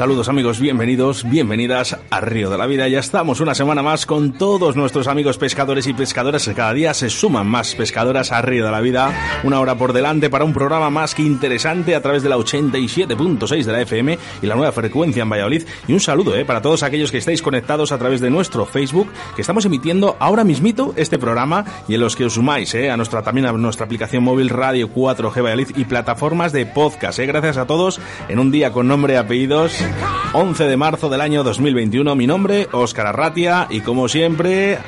Saludos amigos, bienvenidos, bienvenidas a Río de la Vida. Ya estamos una semana más con todos nuestros amigos pescadores y pescadoras. Cada día se suman más pescadoras a Río de la Vida. Una hora por delante para un programa más que interesante a través de la 87.6 de la FM y la nueva frecuencia en Valladolid. Y un saludo eh, para todos aquellos que estáis conectados a través de nuestro Facebook, que estamos emitiendo ahora mismito este programa y en los que os sumáis eh, a nuestra, también a nuestra aplicación móvil Radio 4G Valladolid y plataformas de podcast. Eh. Gracias a todos en un día con nombre y apellidos 11 de marzo del año 2021. Mi nombre, Óscar Arratia, y como siempre,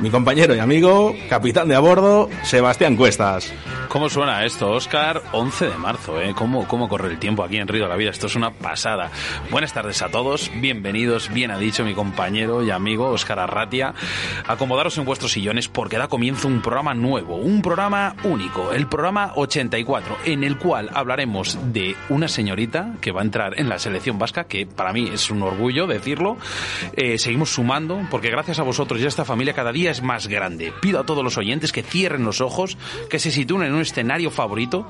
mi compañero y amigo, capitán de a bordo, Sebastián Cuestas. ¿Cómo suena esto, Oscar? 11 de marzo, ¿eh? ¿Cómo, ¿Cómo corre el tiempo aquí en Río de la Vida? Esto es una pasada. Buenas tardes a todos, bienvenidos, bien ha dicho mi compañero y amigo Oscar Arratia. Acomodaros en vuestros sillones porque da comienzo un programa nuevo, un programa único, el programa 84, en el cual hablaremos de una señorita que va a entrar en la selección vasca, que para mí es un orgullo decirlo. Eh, seguimos sumando porque gracias a vosotros y a esta familia cada día es más grande. Pido a todos los oyentes que cierren los ojos, que se sitúen en un escenario favorito,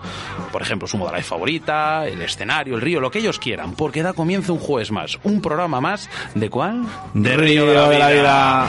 por ejemplo, su modalidad favorita, el escenario, el río, lo que ellos quieran, porque da comienzo un jueves más, un programa más, ¿de cuál? De, Río, de la Vida.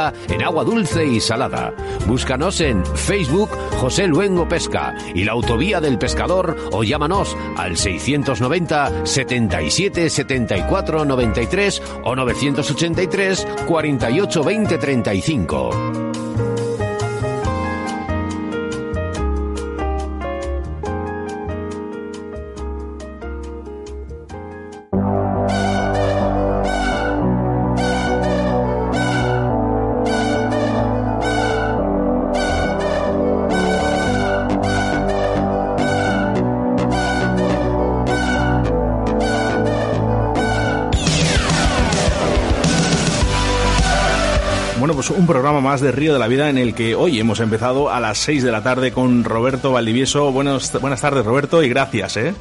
en agua dulce y salada. Búscanos en Facebook José Luengo Pesca y la Autovía del Pescador o llámanos al 690 77 74 93 o 983 48 20 35. Más de Río de la Vida en el que hoy hemos empezado a las 6 de la tarde con Roberto Valdivieso. Buenos, buenas tardes, Roberto, y gracias, ¿eh?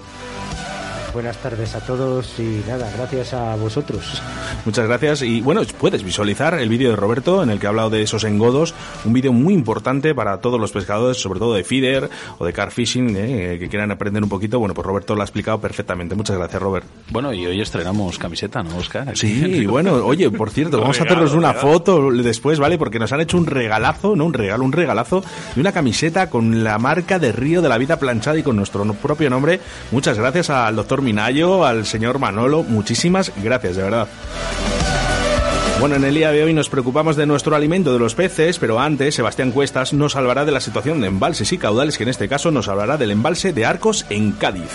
Buenas tardes a todos y nada, gracias a vosotros. Muchas gracias y bueno, puedes visualizar el vídeo de Roberto en el que ha hablado de esos engodos, un vídeo muy importante para todos los pescadores, sobre todo de feeder o de car fishing, eh, que quieran aprender un poquito. Bueno, pues Roberto lo ha explicado perfectamente. Muchas gracias, Robert. Bueno, y hoy estrenamos camiseta, ¿no, Oscar? Sí, bueno, oye, por cierto, vamos a hacernos una foto después, ¿vale? Porque nos han hecho un regalazo, no un regalo, un regalazo de una camiseta con la marca de Río de la Vida planchada y con nuestro propio nombre. Muchas gracias al doctor Minayo, al señor Manolo, muchísimas gracias, de verdad. Bueno, en el día de hoy nos preocupamos de nuestro alimento de los peces, pero antes Sebastián Cuestas nos hablará de la situación de embalses y caudales, que en este caso nos hablará del embalse de Arcos en Cádiz.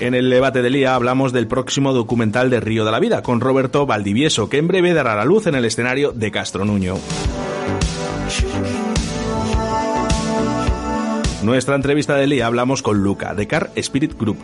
En el debate del día hablamos del próximo documental de Río de la Vida con Roberto Valdivieso, que en breve dará la luz en el escenario de Castro Nuño. Nuestra entrevista del día hablamos con Luca, de Car Spirit Group.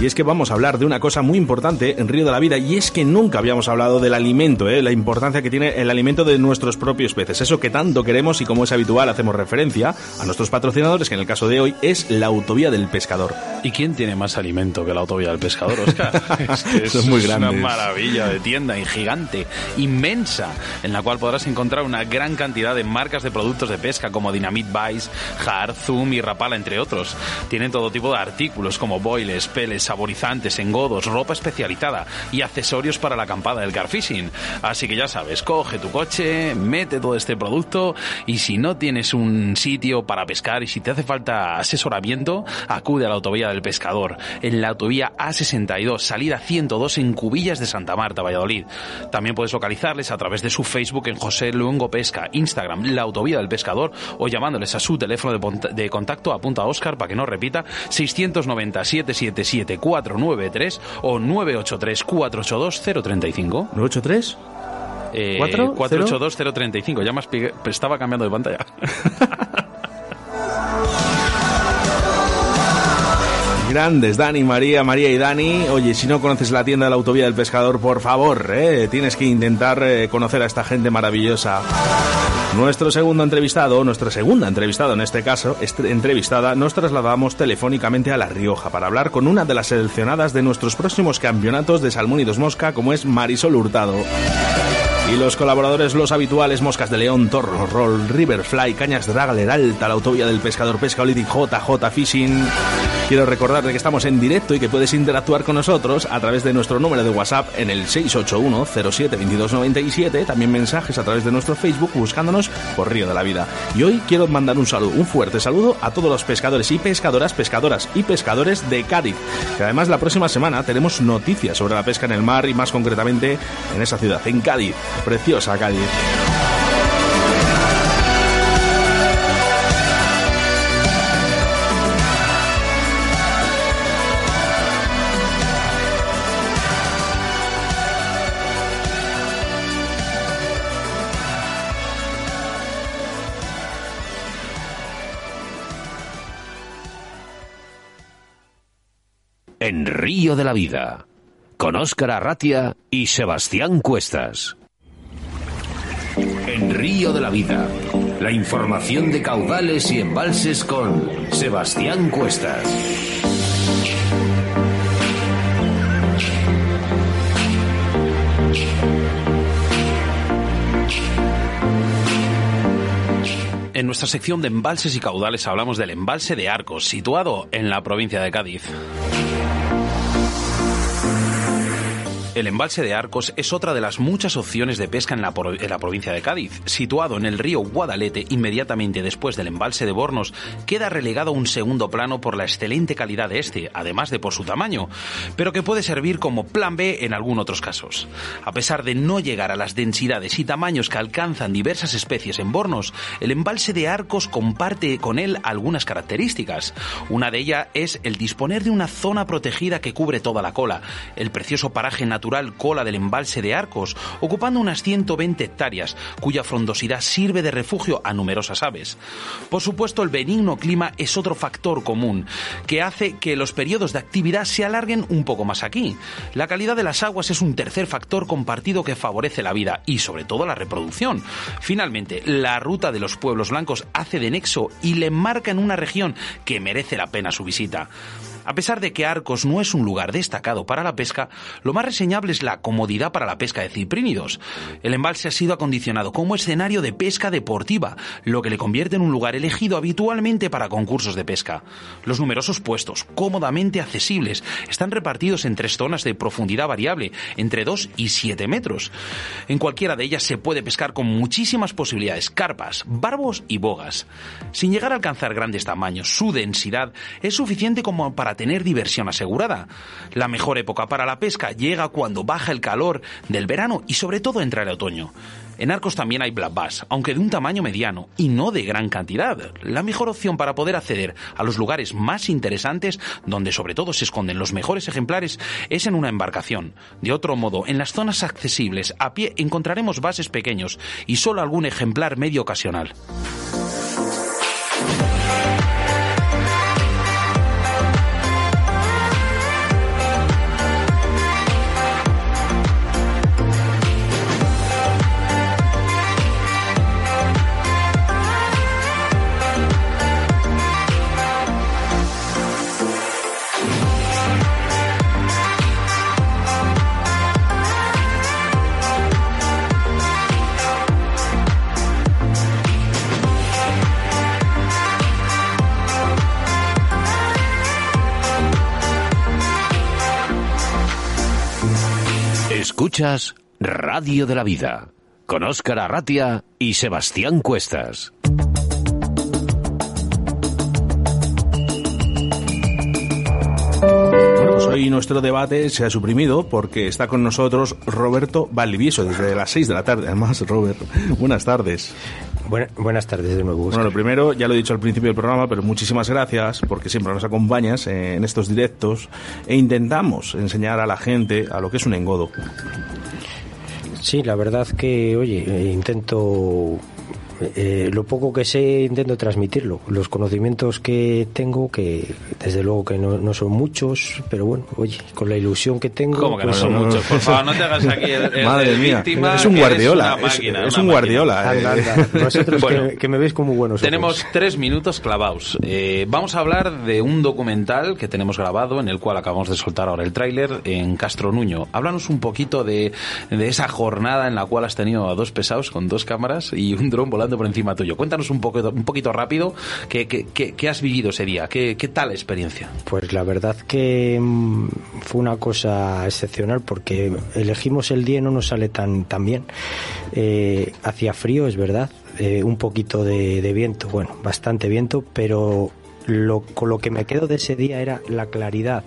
Y es que vamos a hablar de una cosa muy importante en Río de la Vida, y es que nunca habíamos hablado del alimento, ¿eh? la importancia que tiene el alimento de nuestros propios peces, eso que tanto queremos y como es habitual hacemos referencia a nuestros patrocinadores, que en el caso de hoy es la Autovía del Pescador. ¿Y quién tiene más alimento que la autovía del pescador, Oscar? es que Son muy es una maravilla de tienda y gigante, inmensa, en la cual podrás encontrar una gran cantidad de marcas de productos de pesca como Dynamite Vice, Har, Zoom y Rapala, entre otros. Tienen todo tipo de artículos como boiles, peles, saborizantes, engodos, ropa especializada y accesorios para la acampada del carfishing. Así que ya sabes, coge tu coche, mete todo este producto y si no tienes un sitio para pescar y si te hace falta asesoramiento, acude a la autovía del pescador, en la autovía A62, salida 102 en Cubillas de Santa Marta, Valladolid. También puedes localizarles a través de su Facebook en José Luengo Pesca, Instagram, la autovía del pescador o llamándoles a su teléfono de, contacto, apunta a Oscar para que no repita, 690 777 493 o 983 482 035. ¿983? Eh, ¿Cuatro? 482 035. Ya me estaba cambiando de pantalla. Grandes, Dani, María, María y Dani. Oye, si no conoces la tienda de la autovía del pescador, por favor, eh, tienes que intentar eh, conocer a esta gente maravillosa. Nuestro segundo entrevistado, nuestra segunda entrevistada en este caso, entrevistada, nos trasladamos telefónicamente a La Rioja para hablar con una de las seleccionadas de nuestros próximos campeonatos de Salmón y Dos Mosca, como es Marisol Hurtado. Y los colaboradores, los habituales, Moscas de León, Torro, Roll, Riverfly, Cañas Dragler, Alta, la autovía del pescador Pesca Olític, JJ Fishing. Quiero recordarte que estamos en directo y que puedes interactuar con nosotros a través de nuestro número de WhatsApp en el 681 07 2297, también mensajes a través de nuestro Facebook buscándonos por Río de la Vida. Y hoy quiero mandar un saludo, un fuerte saludo a todos los pescadores y pescadoras, pescadoras y pescadores de Cádiz, que además la próxima semana tenemos noticias sobre la pesca en el mar y más concretamente en esa ciudad, en Cádiz, preciosa Cádiz. En Río de la Vida, con Óscar Arratia y Sebastián Cuestas. En Río de la Vida, la información de caudales y embalses con Sebastián Cuestas. En nuestra sección de embalses y caudales hablamos del embalse de Arcos, situado en la provincia de Cádiz. El embalse de Arcos es otra de las muchas opciones de pesca en la, provincia de Cádiz. Situado en el río Guadalete, inmediatamente después del embalse de Bornos, queda relegado a un segundo plano por la excelente calidad de este, además de por su tamaño, pero que puede servir como plan B en algunos otros casos. A pesar de no llegar a las densidades y tamaños que alcanzan diversas especies en Bornos, el embalse de Arcos comparte con él algunas características. Una de ellas es el disponer de una zona protegida que cubre toda la cola, el precioso paraje natural cola del embalse de Arcos, ocupando unas 120 hectáreas, cuya frondosidad sirve de refugio a numerosas aves. Por supuesto, el benigno clima es otro factor común, que hace que los periodos de actividad se alarguen un poco más aquí. La calidad de las aguas es un tercer factor compartido que favorece la vida y sobre todo la reproducción. Finalmente, la ruta de los pueblos blancos hace de nexo y le marca en una región que merece la pena su visita. A pesar de que Arcos no es un lugar destacado para la pesca, lo más reseñable es la comodidad para la pesca de ciprínidos. El embalse ha sido acondicionado como escenario de pesca deportiva, lo que le convierte en un lugar elegido habitualmente para concursos de pesca. Los numerosos puestos, cómodamente accesibles, están repartidos en tres zonas de profundidad variable, entre 2 y 7 metros. En cualquiera de ellas se puede pescar con muchísimas posibilidades, carpas, barbos y bogas. Sin llegar a alcanzar grandes tamaños, su densidad es suficiente como para tener diversión asegurada. La mejor época para la pesca llega cuando baja el calor del verano y sobre todo entra el otoño. En Arcos también hay black bass, aunque de un tamaño mediano y no de gran cantidad. La mejor opción para poder acceder a los lugares más interesantes, donde sobre todo se esconden los mejores ejemplares, es en una embarcación. De otro modo, en las zonas accesibles a pie encontraremos bases pequeños y solo algún ejemplar medio ocasional. Radio de la Vida con Óscar Arratia y Sebastián Cuestas. Pues hoy nuestro debate se ha suprimido porque está con nosotros Roberto Valdivieso desde las 6 de la tarde. Además, Robert, buenas tardes. Buena- buenas tardes de nuevo. Bueno, lo primero, ya lo he dicho al principio del programa, pero muchísimas gracias porque siempre nos acompañas en estos directos e intentamos enseñar a la gente a lo que es un engodo. Sí, la verdad que, oye, eh, intento, eh, lo poco que sé, intento transmitirlo. Los conocimientos que tengo, que desde luego que no, no son muchos, pero bueno, oye, con la ilusión que tengo... ¿Cómo que no pues, son eh, muchos? Por favor, no te hagas aquí el, el- Madre el mía, víctima, es un guardiola, una es, máquina, es una un máquina. guardiola. Anda, eh. anda, Vosotros Bueno. que, que me veis como buenos ojos. Tenemos tres minutos clavados. Eh, vamos a hablar de un documental que tenemos grabado, en el cual acabamos de soltar ahora el tráiler, en Castro Nuño. Háblanos un poquito de, de esa jornada en la cual has tenido a dos pesados con dos cámaras y un dron volando por encima tuyo. Cuéntanos un, poco, un poquito rápido qué, qué, qué- qué has vivido ese día, qué, qué tal experiencia. Pues la verdad que mm, fue una cosa excepcional porque elegimos el día y no nos sale tan, tan bien. Eh, hacía frío, es verdad, eh, un poquito de, de viento, bueno, bastante viento, pero lo, con lo que me quedo de ese día era la claridad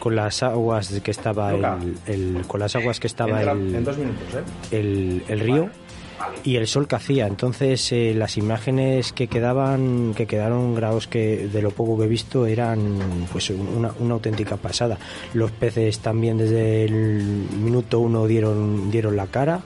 con las aguas que estaba el, el- con las aguas que estaba Entra el, en dos minutos, ¿eh? el, el río y el sol que hacía. Entonces eh, las imágenes que quedaban, que quedaron grabados que de lo poco que he visto eran pues una, una auténtica pasada. Los peces también desde el minuto uno dieron dieron la cara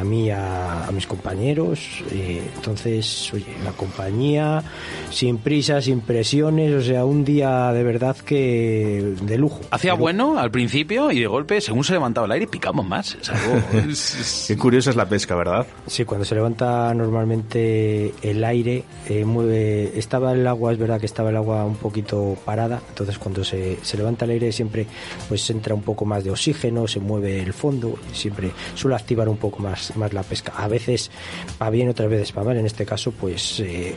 a mí a, a mis compañeros. eh, entonces, oye, la compañía, sin prisas, sin presiones, o sea, un día de verdad que de lujo. Hacía bueno al principio y de golpe, según se levantaba el aire, picamos más. Es algo- Qué curiosa es la pesca, ¿verdad? Sí, cuando se levanta normalmente el aire, eh, mueve, estaba el agua, es verdad que estaba el agua un poquito parada, entonces cuando se, se levanta el aire siempre pues entra un poco más de oxígeno, se mueve el fondo, y siempre suele activar un poco más, más la pesca. A veces va bien, otras veces va mal, en este caso pues eh,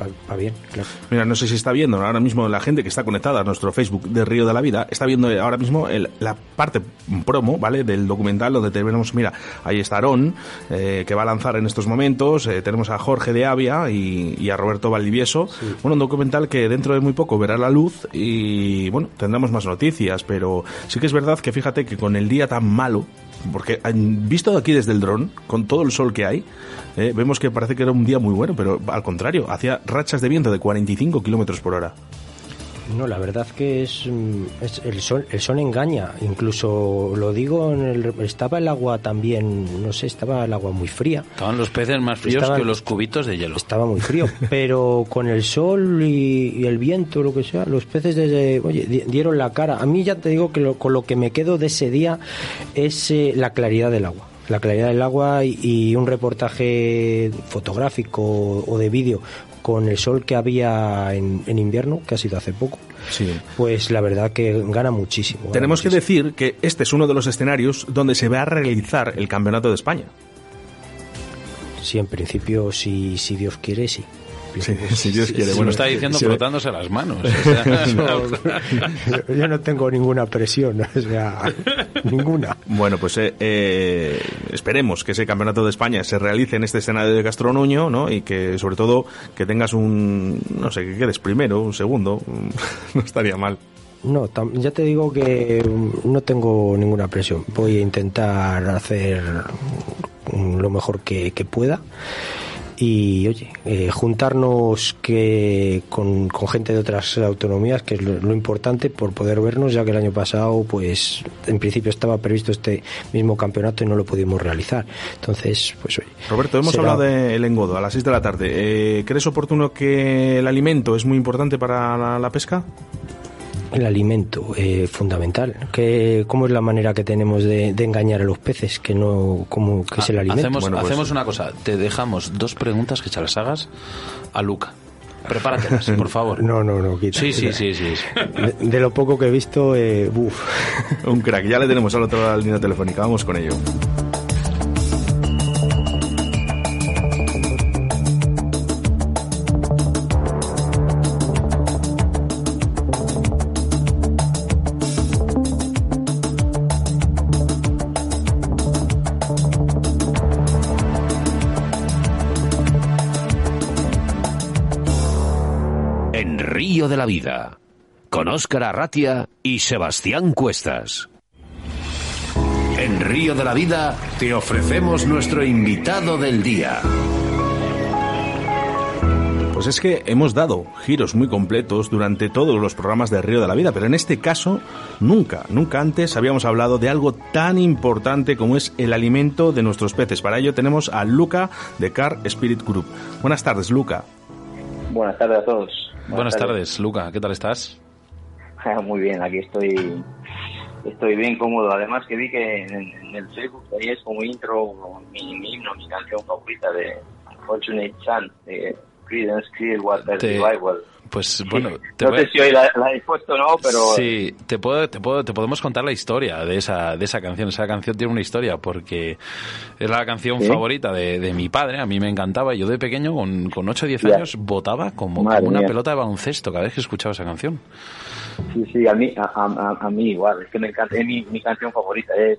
va, va bien, claro. Mira, no sé si está viendo ahora mismo la gente que está conectada a nuestro Facebook de Río de la Vida, está viendo ahora mismo el- la parte promo, ¿vale? Del documental donde tenemos, mira, ahí está Aarón, eh, que va a lanzar en estos momentos, eh, tenemos a Jorge de Avia y, y a Roberto Valdivieso. Bueno, un documental que dentro de muy poco verá la luz y, bueno, tendremos más noticias, pero sí que es verdad que fíjate que con el día tan malo, porque visto aquí desde el dron, con todo el sol que hay, eh, vemos que parece que era un día muy bueno, pero al contrario, hacía rachas de viento de 45 kilómetros por hora. No, la verdad que es, mm, es el sol, el sol engaña. Incluso lo digo, en el, estaba el agua también, no sé, estaba el agua muy fría. Estaban los peces más fríos Estaban- que los cubitos de hielo. Estaba muy frío, pero con el sol y, y el viento, lo que sea, los peces desde, oye, di- dieron la cara. A mí ya te digo que lo- con lo que me quedo de ese día es eh, la claridad del agua. La claridad del agua y, y un reportaje fotográfico o de vídeo con el sol que había en, en invierno, que ha sido hace poco. Sí. Pues la verdad que gana muchísimo. gana Tenemos que decir que este es uno de los escenarios donde se va a realizar el Campeonato de España. Sí, en principio, si, si Dios quiere, sí. Si Dios quiere. Se lo está diciendo frotándose las manos. o sea, yo, yo no tengo ninguna presión, o sea, ninguna. Bueno, pues eh, eh, esperemos que ese campeonato de España se realice en este escenario de Castronuño, ¿no? Y que sobre todo que tengas un, no sé, que quedes primero, un segundo, no estaría mal. No, tam- ya te digo que mm, no tengo ninguna presión. Voy a intentar hacer mm, lo mejor que, que pueda. Y oye, eh, juntarnos que con, con gente de otras autonomías, que es lo, lo importante, por poder vernos, ya que el año pasado, pues en principio estaba previsto este mismo campeonato y no lo pudimos realizar. Entonces, pues oye. Roberto, hemos será- hablado del engodo a las 6 de la tarde. Eh, ¿Crees oportuno que el alimento es muy importante para la, la pesca? El alimento, eh, fundamental. ¿Qué, ¿Cómo es la manera que tenemos de, de engañar a los peces? Que no, ¿Cómo que es el alimento? Hacemos, Bueno, pues- hacemos una cosa. Te dejamos dos preguntas que se las hagas a Luca. Prepáratelas, por favor. No, no, no, quita. Sí, sí, sí, sí. De, de lo poco que he visto, eh. Un crack, ya le tenemos al otro lado de la línea telefónica. Vamos con ello. De la Vida, con Óscar Arratia y Sebastián Cuestas. En Río de la Vida te ofrecemos nuestro invitado del día. Pues es que hemos dado giros muy completos durante todos los programas de Río de la Vida, pero en este caso nunca, nunca antes habíamos hablado de algo tan importante como es el alimento de nuestros peces. Para ello tenemos a Luca de Car Spirit Group. Buenas tardes, Luca. Buenas tardes a todos. Buenas, tardes. Luca. ¿Qué tal estás? Muy bien, aquí estoy estoy bien cómodo. Además que vi que en, el Facebook es como intro mi, mi himno, mi canción favorita de Fortunate Sun, de Creedence Clearwater Te- Revival. Pues bueno, te no voy sé si hoy la, la he puesto o no, pero Sí, te puedo, te puedo, te podemos contar la historia de esa, de esa canción. Esa canción tiene una historia porque es la canción ¿Sí? favorita de, de mi padre. A mí me encantaba. Yo de pequeño, con, con 8 o 10 Ya. años, votaba como, como una mía. pelota de baloncesto cada vez que escuchaba esa canción. sí, sí, a mí, a, a- a mí igual. Es que me encanta, es mi, mi canción favorita. Es,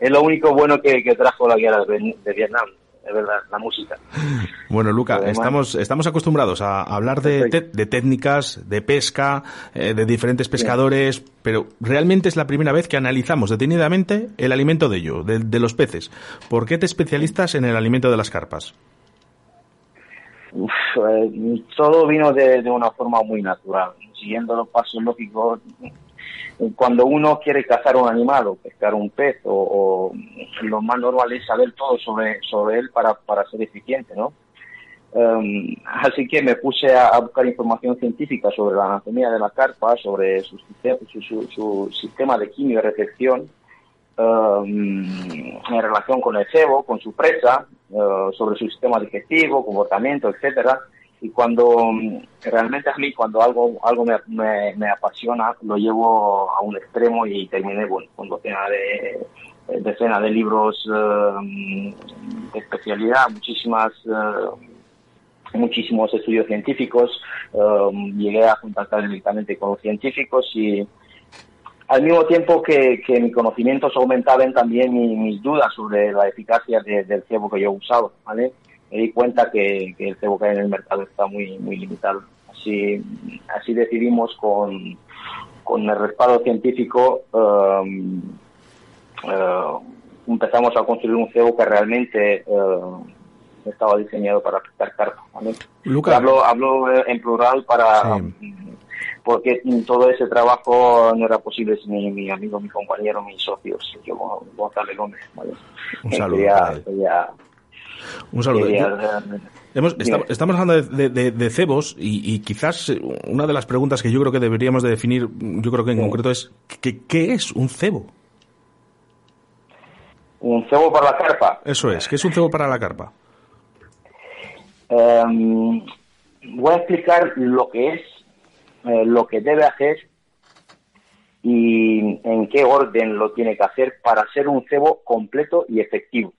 es lo único bueno que, que trajo la guerra de, de Vietnam, es verdad, la música. Bueno, Luca, Además- estamos, estamos acostumbrados a hablar de, te- de técnicas, de pesca, eh, de diferentes pescadores, pero realmente es la primera vez que analizamos detenidamente el alimento de ellos, de, de los peces. ¿Por qué te especialistas en el alimento de las carpas? Uf, eh, todo vino de, de una forma muy natural, siguiendo los pasos lógicos. Cuando uno quiere cazar un animal o pescar un pez, o, lo más normal es saber todo sobre, sobre él para, para ser eficiente, ¿no? Um, así que me puse a, buscar información científica sobre la anatomía de la carpa, sobre su, su, su- su sistema de quimio de recepción, um, en relación con el cebo, con su presa, uh, sobre su sistema digestivo, comportamiento, etcétera. Y cuando mm, realmente a mí, cuando algo algo me, me, me apasiona, lo llevo a un extremo y terminé bueno, con docena de decenas de libros um, de especialidad, muchísimas uh, muchísimos estudios científicos, um, llegué a contactar directamente con los científicos y al mismo tiempo que, que mis conocimientos aumentaban también mi- mis dudas sobre la eficacia de- del cebo que yo usaba, ¿vale? Me di cuenta que, que el cebo que hay en el mercado está muy muy limitado. Así, así decidimos con, con el respaldo científico um, eh, empezamos a construir un cebo que realmente eh, estaba diseñado para pescar carpa. ¿vale? Luca. Hablo, hablo en plural para Sí. mm, porque todo ese trabajo no era posible sin mi, mi amigo, mi compañero, mis socios, yo Gon- Gonzalo Gómez. ¿vale? Un saludo quería- Un saludo. Hemos- estamos hablando de, de- de- de cebos y, y quizás eh, una de las preguntas que yo creo que deberíamos de definir, yo creo que en Sí. concreto es, ¿qué, qué es un cebo? un cebo para la carpa. Eso es, ¿qué es un cebo para la carpa? Em, voy a explicar lo que es, eh, lo que debe hacer y en qué orden lo tiene que hacer para ser un cebo completo y efectivo.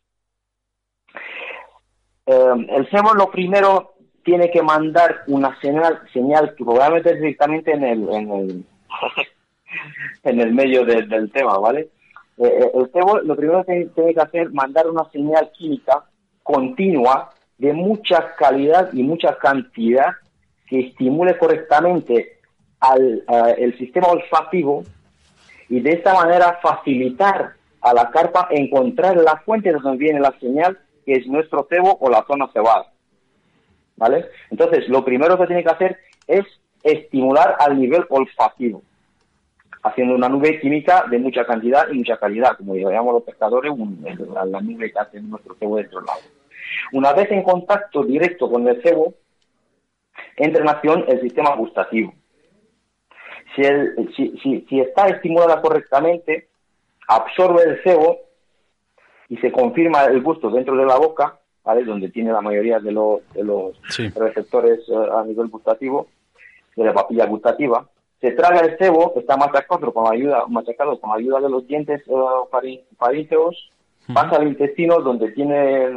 Em, el cebo lo primero tiene que mandar una señal, señal que probablemente es directamente en el, en el, en el medio de- del tema, ¿vale? Eh, eh, el cebo lo primero que tiene que hacer es mandar una señal química continua de mucha calidad y mucha cantidad que estimule correctamente al eh, el sistema olfativo y de esta manera facilitar a la carpa encontrar la fuente de donde viene la señal, que es nuestro cebo o la zona cebada. ¿Vale? Entonces, lo primero que tiene que hacer es estimular al nivel olfativo, haciendo una nube química de mucha cantidad y mucha calidad, como llamamos los pescadores, un- la, la nube que hace nuestro cebo dentro del agua. Una vez en contacto directo con el cebo, entra en acción el sistema gustativo. Si, el- si, si- si está estimulada correctamente, absorbe el cebo y se confirma el gusto dentro de la boca, ¿vale? donde tiene la mayoría de los, de los Sí. receptores eh, a nivel gustativo, de la papilla gustativa. Se traga el cebo, está machacado con la ayuda, machacado con la ayuda de los dientes faríngeos, pasa al intestino donde tiene,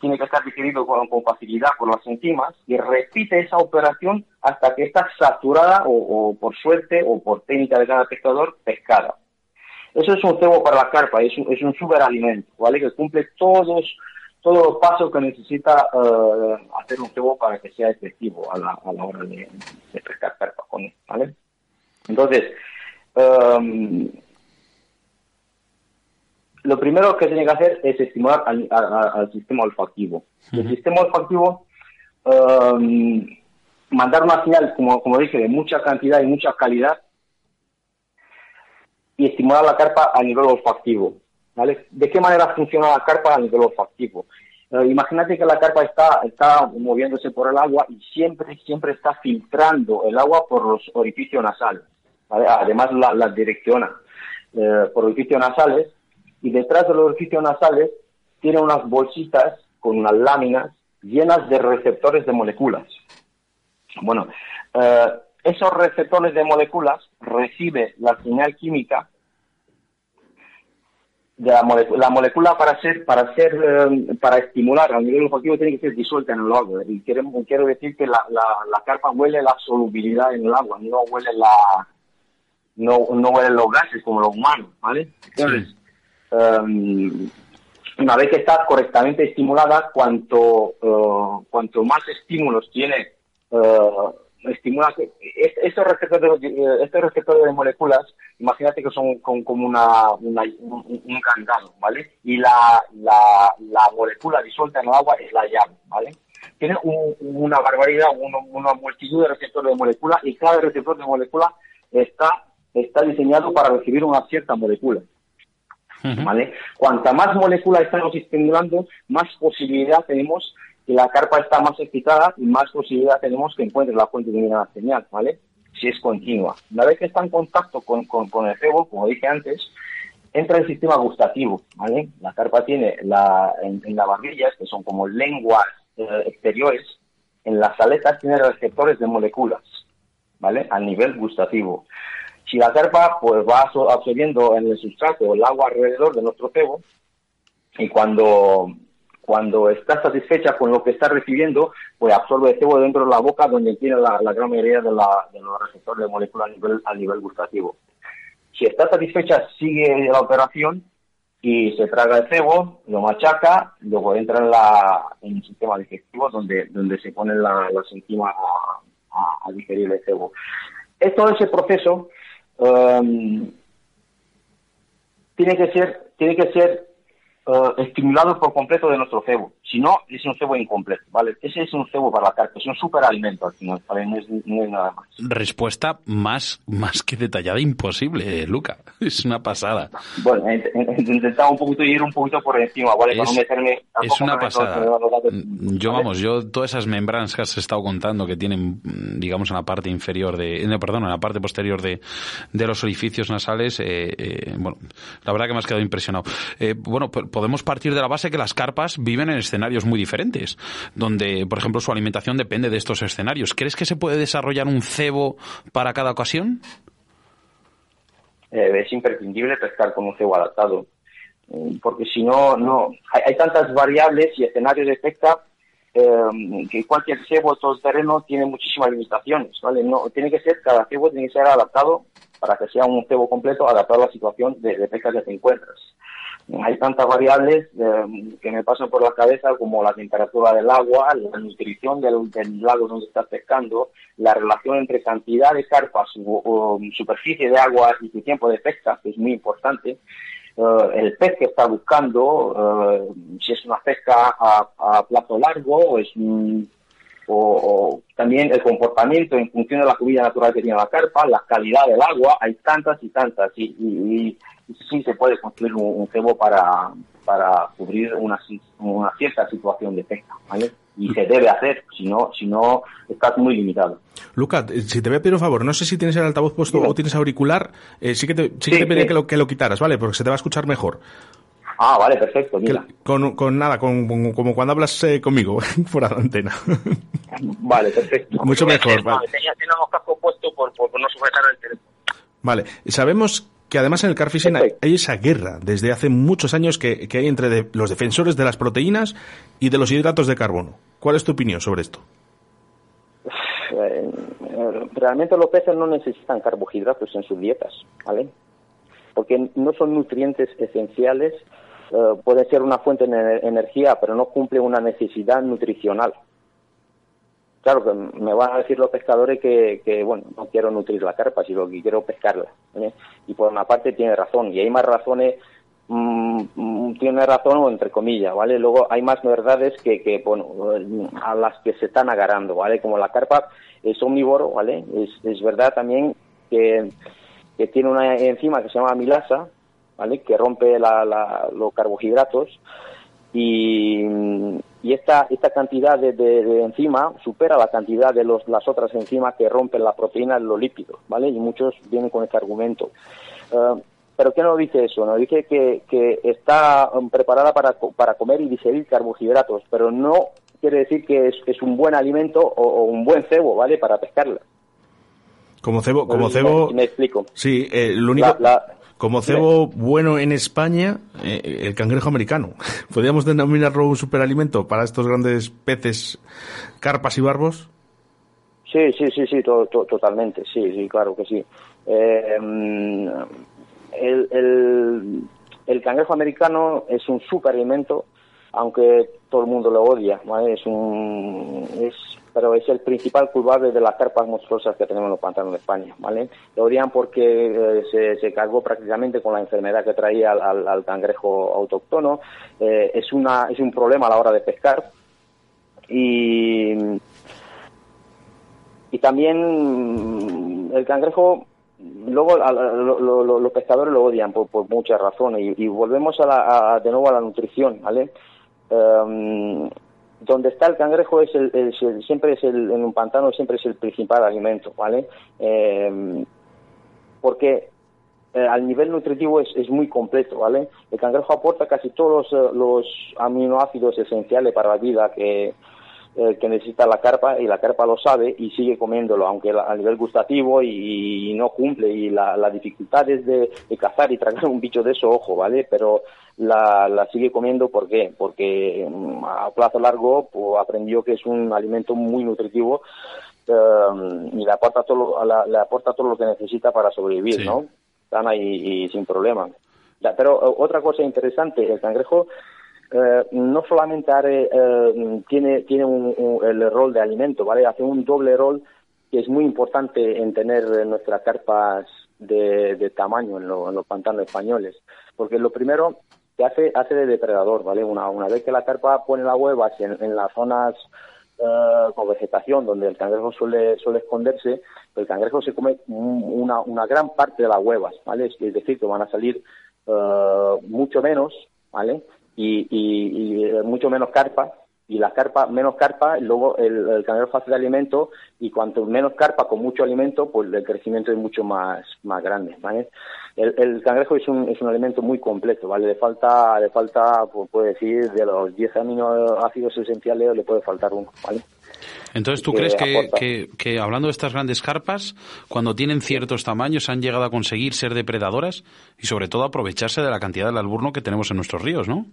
tiene que estar digerido con, con facilidad por las enzimas y repite esa operación hasta que está saturada o, o por suerte o por técnica de cada pescador pescada. Eso es un cebo para la carpa, es un, es un superalimento, ¿vale? Que cumple todos todos los pasos que necesita eh, hacer un cebo para que sea efectivo a la, a la hora de, pescar carpas con él, ¿vale? Entonces, em, lo primero que tiene que hacer es estimular al, sistema olfactivo. El sistema olfactivo, um, mandar una señal, como, como dije, de mucha cantidad y mucha calidad, y estimular la carpa a nivel olfactivo. ¿vale? ¿De qué manera funciona la carpa a nivel olfactivo? Uh, imagínate que la carpa está, está moviéndose por el agua y siempre, siempre está filtrando el agua por los orificios nasales. Además la, direcciona uh, por orificios nasales y detrás de los orificios nasales tiene unas bolsitas con unas láminas llenas de receptores de moléculas. Bueno, eh, esos receptores de moléculas recibe la señal química de la, molécula, para ser para ser eh, para estimular al nivel olfativo tiene que ser disuelta en el agua. Y quiero, quiero decir que la, la, carpa huele la solubilidad en el agua no huele la no, no huele los gases como los humanos vale Em, una vez que está correctamente estimulada, cuanto, eh, cuanto más estímulos tiene, uh, estimula estos receptores, de, estos receptores de moléculas, imagínate que son como una, un, candado, ¿vale? Y la, la, la, molécula disuelta en el agua es la llave, ¿vale? Tiene una barbaridad, una multitud de receptores de moléculas y cada receptor de molécula está, está diseñado para recibir una cierta molécula. ¿vale? Cuanta más moléculas estamos estimulando, más posibilidad tenemos que la carpa está más excitada y más posibilidad tenemos que encuentre la fuente de la señal, ¿vale? Si es continua. Una vez que está en contacto con, con, el cebo, como dije antes, entra el sistema gustativo, ¿vale? La carpa tiene la, en, las barrillas, que son como lenguas eh, exteriores, en las aletas tiene receptores de moléculas, ¿vale? A nivel gustativo. Si la carpa pues va absorbiendo en el sustrato el agua alrededor de nuestro cebo y cuando cuando está satisfecha con lo que está recibiendo, pues absorbe el cebo dentro de la boca donde tiene la, gran mayoría de, los receptores de moléculas a nivel, a nivel gustativo. Si está satisfecha, sigue la operación y se traga el cebo, lo machaca, luego entra en, la, en el sistema digestivo donde, donde se ponen las enzimas a, a, digerir el cebo. todo ese proceso um, tiene que ser, tiene que ser uh, estimulado por completo de nuestro cebo. Si no, es un cebo incompleto, ¿vale? Ese es un cebo para la carta, es un superalimento al final, No es, nada más. Respuesta más, más que detallada imposible, Luca. Es una pasada. Bueno, he, intentado un poquito ir un poquito por encima, ¿vale? Es, meterme... Es una pasada. Yo, vamos, yo todas esas membranas que has estado contando que tienen, digamos, en la parte inferior de... No, perdón, en la parte posterior de, de los orificios nasales, eh, eh, bueno, la verdad que me has quedado impresionado. Eh, bueno, podemos partir de la base que las carpas viven en escenarios muy diferentes, donde, por ejemplo, su alimentación depende de estos escenarios. ¿Crees que se puede desarrollar un cebo para cada ocasión? Eh, es imprescindible pescar con un cebo adaptado, mm, porque si no, no hay, tantas variables y escenarios de pesca eh, que cualquier cebo todo terreno tiene muchísimas limitaciones, ¿vale? No, tiene que ser, cada cebo tiene que ser adaptado para que sea un cebo completo adaptado a la situación de pesca que te encuentras hay tantas variables eh, que me pasan por la cabeza como la temperatura del agua, la nutrición del, lago donde estás pescando, la relación entre cantidad de carpas o, superficie de agua y tu tiempo de pesca, que es muy importante, eh, el pez que está buscando, eh, si es una pesca a, plazo largo o es o, también el comportamiento en función de la comida natural que tiene la carpa, la calidad del agua, hay tantas y tantas y sí se puede construir un, cebo para, para cubrir una, una cierta situación de pesca, ¿vale? Y se debe hacer, si no, si no estás muy limitado. Luca, eh, si te voy a pedir un favor, no sé si tienes el altavoz puesto o tienes auricular, eh, sí que te, sí, que te pediría que, lo, que lo quitaras, ¿vale? Porque se te va a escuchar mejor. Ah, vale, perfecto, mira. con, con, nada, con, como cuando hablas eh, conmigo, fuera de antena. Vale, perfecto. Mucho mejor. Vale. Tenía, los cascos puestos por, por, no sujetar el teléfono. Vale, sabemos que además en el carfishing hay, esa guerra desde hace muchos años que, hay entre los defensores de las proteínas y de los hidratos de carbono. ¿Cuál es tu opinión sobre esto? Eh, realmente los peces no necesitan carbohidratos en sus dietas, ¿vale? Porque no son nutrientes esenciales eh, puede ser una fuente de energía, pero no cumple una necesidad nutricional. Claro que me van a decir los pescadores que, que bueno, no quiero nutrir la carpa, sino que quiero pescarla. ¿eh? Y por una parte tiene razón, y hay más razones, mm, tiene razón o entre comillas, ¿vale? Luego hay más verdades que, que, bueno, a las que se están agarrando, ¿vale? Como la carpa es omnívoro, ¿vale? Es, es verdad también que, que tiene una enzima que se llama milasa, ¿vale? Que rompe la, la, los carbohidratos y, y esta, esta cantidad de, de, enzima supera la cantidad de los, las otras enzimas que rompen la proteína y los lípidos, ¿vale? Y muchos vienen con este argumento. Uh, pero ¿qué nos dice eso? Nos dice que, que está um, preparada para, para comer y digerir carbohidratos, pero no quiere decir que es, es un buen alimento o, o, un buen cebo, ¿vale? Para pescarla. Como cebo, como cebo. Me, me explico. Sí, eh, lo único. La, la, como cebo bueno en España, eh, el cangrejo americano. ¿Podríamos denominarlo un superalimento para estos grandes peces, carpas y barbos? Sí, sí, sí, sí, to to totalmente, sí, sí, claro que sí. Eh, el, el, el, cangrejo americano es un superalimento, aunque todo el mundo lo odia, ¿vale? Es un, es pero es el principal culpable de las carpas monstruosas que tenemos en los pantanos de España, ¿vale? Lo odian porque eh, se, se, cargó prácticamente con la enfermedad que traía al, al, al cangrejo autóctono, eh, es, una, es un problema a la hora de pescar y, y también el cangrejo luego lo, los pescadores lo odian por, por muchas razones y, y volvemos a la, a, de nuevo a la nutrición, ¿vale? Um, donde está el cangrejo es el, siempre es el en un pantano siempre es el principal alimento vale eh, porque eh, al nivel nutritivo es, es, muy completo vale el cangrejo aporta casi todos los, los aminoácidos esenciales para la vida que eh, que necesita la carpa y la carpa lo sabe y sigue comiéndolo, aunque la, a nivel gustativo y, y, no cumple y la, la dificultad es de, de, cazar y tragar un bicho de eso, ojo, ¿vale? Pero la, la sigue comiendo, ¿por qué? Porque mm, a plazo largo pues, aprendió que es un alimento muy nutritivo um, y le aporta, todo, la, le aporta todo lo que necesita para sobrevivir, sí. ¿no? Sana y, y sin problema. Pero otra cosa interesante, el cangrejo eh, no solamente eh, tiene, tiene un, un, el rol de alimento, ¿vale? Hace un doble rol que es muy importante en tener nuestras carpas de, de tamaño en, lo, en, los pantanos españoles. Porque lo primero que hace, hace de depredador, ¿vale? Una, una vez que la carpa pone la hueva en, en las zonas uh, con vegetación donde el cangrejo suele, suele esconderse, el cangrejo se come una, una gran parte de las huevas, ¿vale? Es decir, que van a salir uh, mucho menos, ¿vale? Y, y, y mucho menos carpa y la carpa, menos carpa, luego el, el cangrejo hace de alimento y cuanto menos carpa con mucho alimento, pues el crecimiento es mucho más, más grande, ¿vale? El, el cangrejo es un, es un alimento muy completo, ¿vale? Le falta, le falta, pues puede decir, de los 10 aminoácidos esenciales le puede faltar uno, ¿vale? Entonces, ¿tú que crees que, que, que, hablando de estas grandes carpas, cuando tienen ciertos tamaños, han llegado a conseguir ser depredadoras y sobre todo aprovecharse de la cantidad del alburno que tenemos en nuestros ríos, ¿no?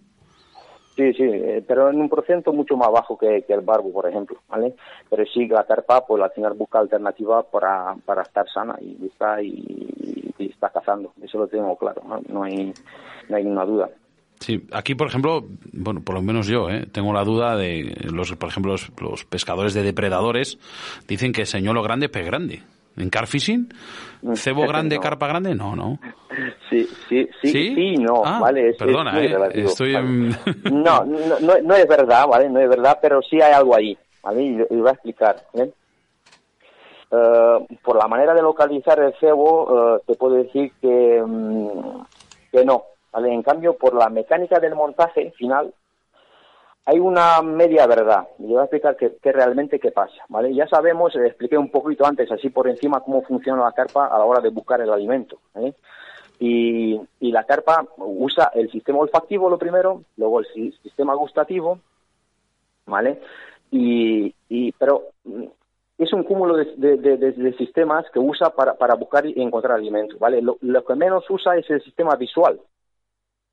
Sí, sí, eh, pero en un porcentaje mucho más bajo que, el barbo, por ejemplo, ¿vale? Pero sí, la carpa, pues al final busca alternativa para, para estar sana y está, y, y está cazando, eso lo tengo claro, ¿no? Hay, no hay ninguna duda. Sí, aquí, por ejemplo, bueno, por lo menos yo, ¿eh? tengo la duda de, los, por ejemplo, los, los pescadores de depredadores dicen que señuelo grande, pez grande. ¿En car fishing? ¿Cebo grande, no. carpa grande? No, no. Sí, sí, sí, sí, sí no, ah, ¿vale? Es, perdona, es eh, estoy... ¿vale? no, no, no, no, es verdad, ¿vale? No es verdad, pero sí hay algo ahí, ¿vale? Y, y voy a explicar, ¿eh? Uh, por la manera de localizar el cebo, uh, te puedo decir que, um, que no, ¿vale? En cambio, por la mecánica del montaje final, hay una media verdad. Yo voy a explicar qué, realmente qué pasa, ¿vale? Ya sabemos, eh, expliqué un poquito antes, así por encima, cómo funciona la carpa a la hora de buscar el alimento, ¿eh? y, y, la carpa usa el sistema olfactivo lo primero, luego el sistema gustativo, ¿vale? Y, y pero es un cúmulo de, de, sistemas que usa para, para buscar y encontrar alimento, ¿vale? Lo que menos usa es el sistema visual,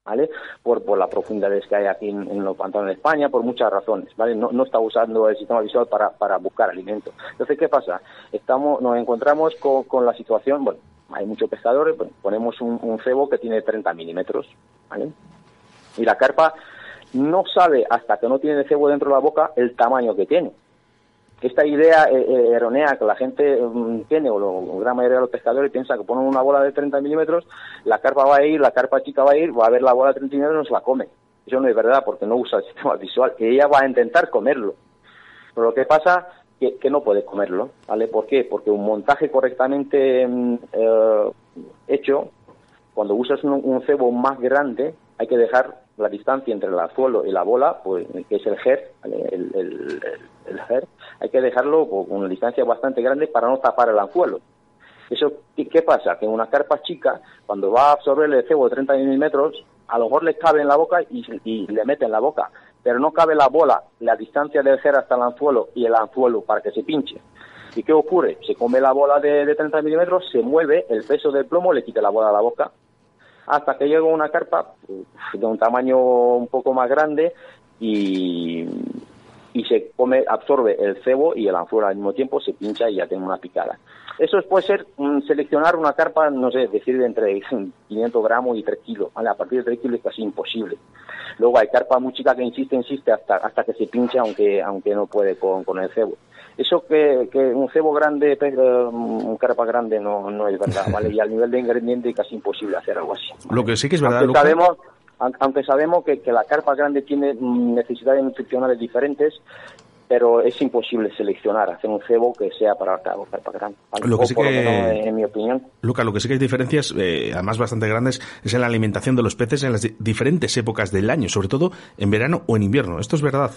¿vale? Por, por la profundidad que hay aquí en, los pantanos de España, por muchas razones, ¿vale? No, no está usando el sistema visual para, para buscar alimento. Entonces, ¿qué pasa? Estamos, nos encontramos con, con la situación, bueno, hay muchos pescadores, bueno, ponemos un, un, cebo que tiene 30 milímetros, ¿vale? Y la carpa no sabe hasta que no tiene el cebo dentro de la boca el tamaño que tiene. Esta idea eh, eh, errónea que la gente mm, tiene, o la gran mayoría de los pescadores piensa que ponen una bola de 30 milímetros, la carpa va a ir, la carpa chica va a ir, va a ver la bola de 30 milímetros y la come. Eso no es verdad porque no usa el sistema visual. Ella va a intentar comerlo. Pero lo que pasa que, que no puede comerlo, ¿vale? ¿Por qué? Porque un montaje correctamente mm, eh, hecho, cuando usas un, un cebo más grande, hay que dejar la distancia entre el anzuelo y la bola, pues, que es el GER, el, el, el, GER, hay que dejarlo con una distancia bastante grande para no tapar el anzuelo. Eso, ¿qué pasa? Que una carpa chica, cuando va a absorber el cebo de 30 milímetros, a lo mejor le cabe en la boca y, y, le mete en la boca, pero no cabe la bola, la distancia del GER hasta el anzuelo y el anzuelo para que se pinche. ¿Y qué ocurre? Se come la bola de, de 30 milímetros, se mueve, el peso del plomo le quita la bola a la boca hasta que llega una carpa de un tamaño un poco más grande y, y se come, absorbe el cebo y el anzuelo al mismo tiempo, se pincha y ya tiene una picada. Eso puede ser um, seleccionar una carpa, no sé, decir de entre 500 gramos y 3 kilos. ¿vale? A partir de 3 kilos es casi imposible. Luego hay carpa muy chica que insiste, insiste hasta, hasta que se pincha, aunque, aunque no puede con, con el cebo. Eso que, que un cebo grande, un carpa grande, no, no es verdad, ¿vale? Y al nivel de ingrediente es casi imposible hacer algo así. Lo que sí que es verdad, sabemos, aunque sabemos que, que la carpa grande tiene necesidades nutricionales diferentes, pero es imposible seleccionar, hacer un cebo que sea para cada carpa grande. Lo que sí que, menos, en mi opinión. Luca, lo que sí que hay diferencias, eh, además bastante grandes, es en la alimentación de los peces en las diferentes épocas del año, sobre todo en verano o en invierno. ¿Esto es verdad?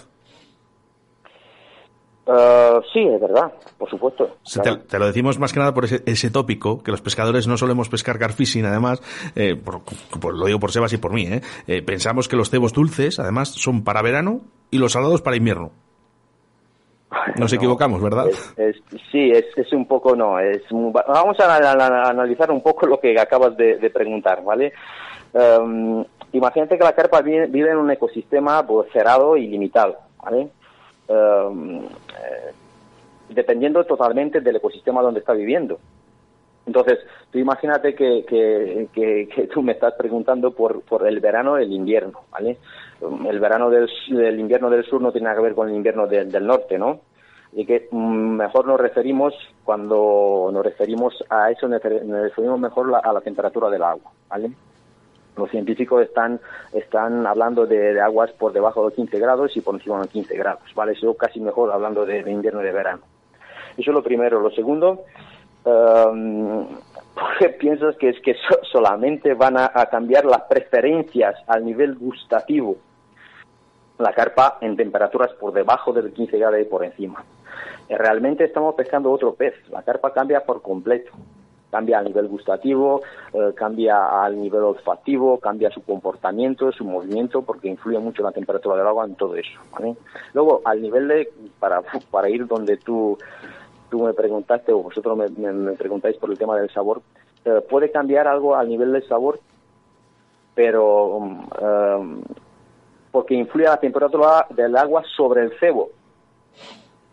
Uh, sí, es verdad, por supuesto. Claro. Te, te, lo decimos más que nada por ese, ese, tópico, que los pescadores no solemos pescar carfishing, además, eh, por, por, lo digo por Sebas y por mí, ¿eh? Eh, pensamos que los cebos dulces, además, son para verano y los salados para invierno. Nos no, equivocamos, ¿verdad? Es, es, sí, es, es, un poco, no, es vamos a, a, a, analizar un poco lo que acabas de, de preguntar, ¿vale? Um, imagínate que la carpa vive, vive en un ecosistema pues, cerrado y limitado, ¿vale? Um, eh, dependiendo totalmente del ecosistema donde está viviendo. Entonces, tú imagínate que, que, tú me estás preguntando por, por el verano y el invierno, ¿vale? El verano del, del, invierno del sur no tiene nada que ver con el invierno del, del norte, ¿no? Y que mm, mejor nos referimos, cuando nos referimos a eso, nos referimos mejor a la temperatura del agua, ¿vale? Los científicos están, están hablando de, aguas por debajo de 15 grados y por encima de 15 grados, ¿vale? Eso casi mejor hablando de, invierno y de verano. Eso es lo primero. Lo segundo, um, ¿por qué piensas que es que so solamente van a, cambiar las preferencias al nivel gustativo? La carpa en temperaturas por debajo de 15 grados y por encima. Realmente estamos pescando otro pez. La carpa cambia por completo cambia a nivel gustativo, eh, cambia al nivel olfativo, cambia su comportamiento, su movimiento, porque influye mucho la temperatura del agua en todo eso. Luego, al nivel de, para, para ir donde tú, tú me preguntaste, o vosotros me preguntáis por el tema del sabor, eh, puede cambiar algo al nivel del sabor, pero um, porque influye la temperatura del agua sobre el cebo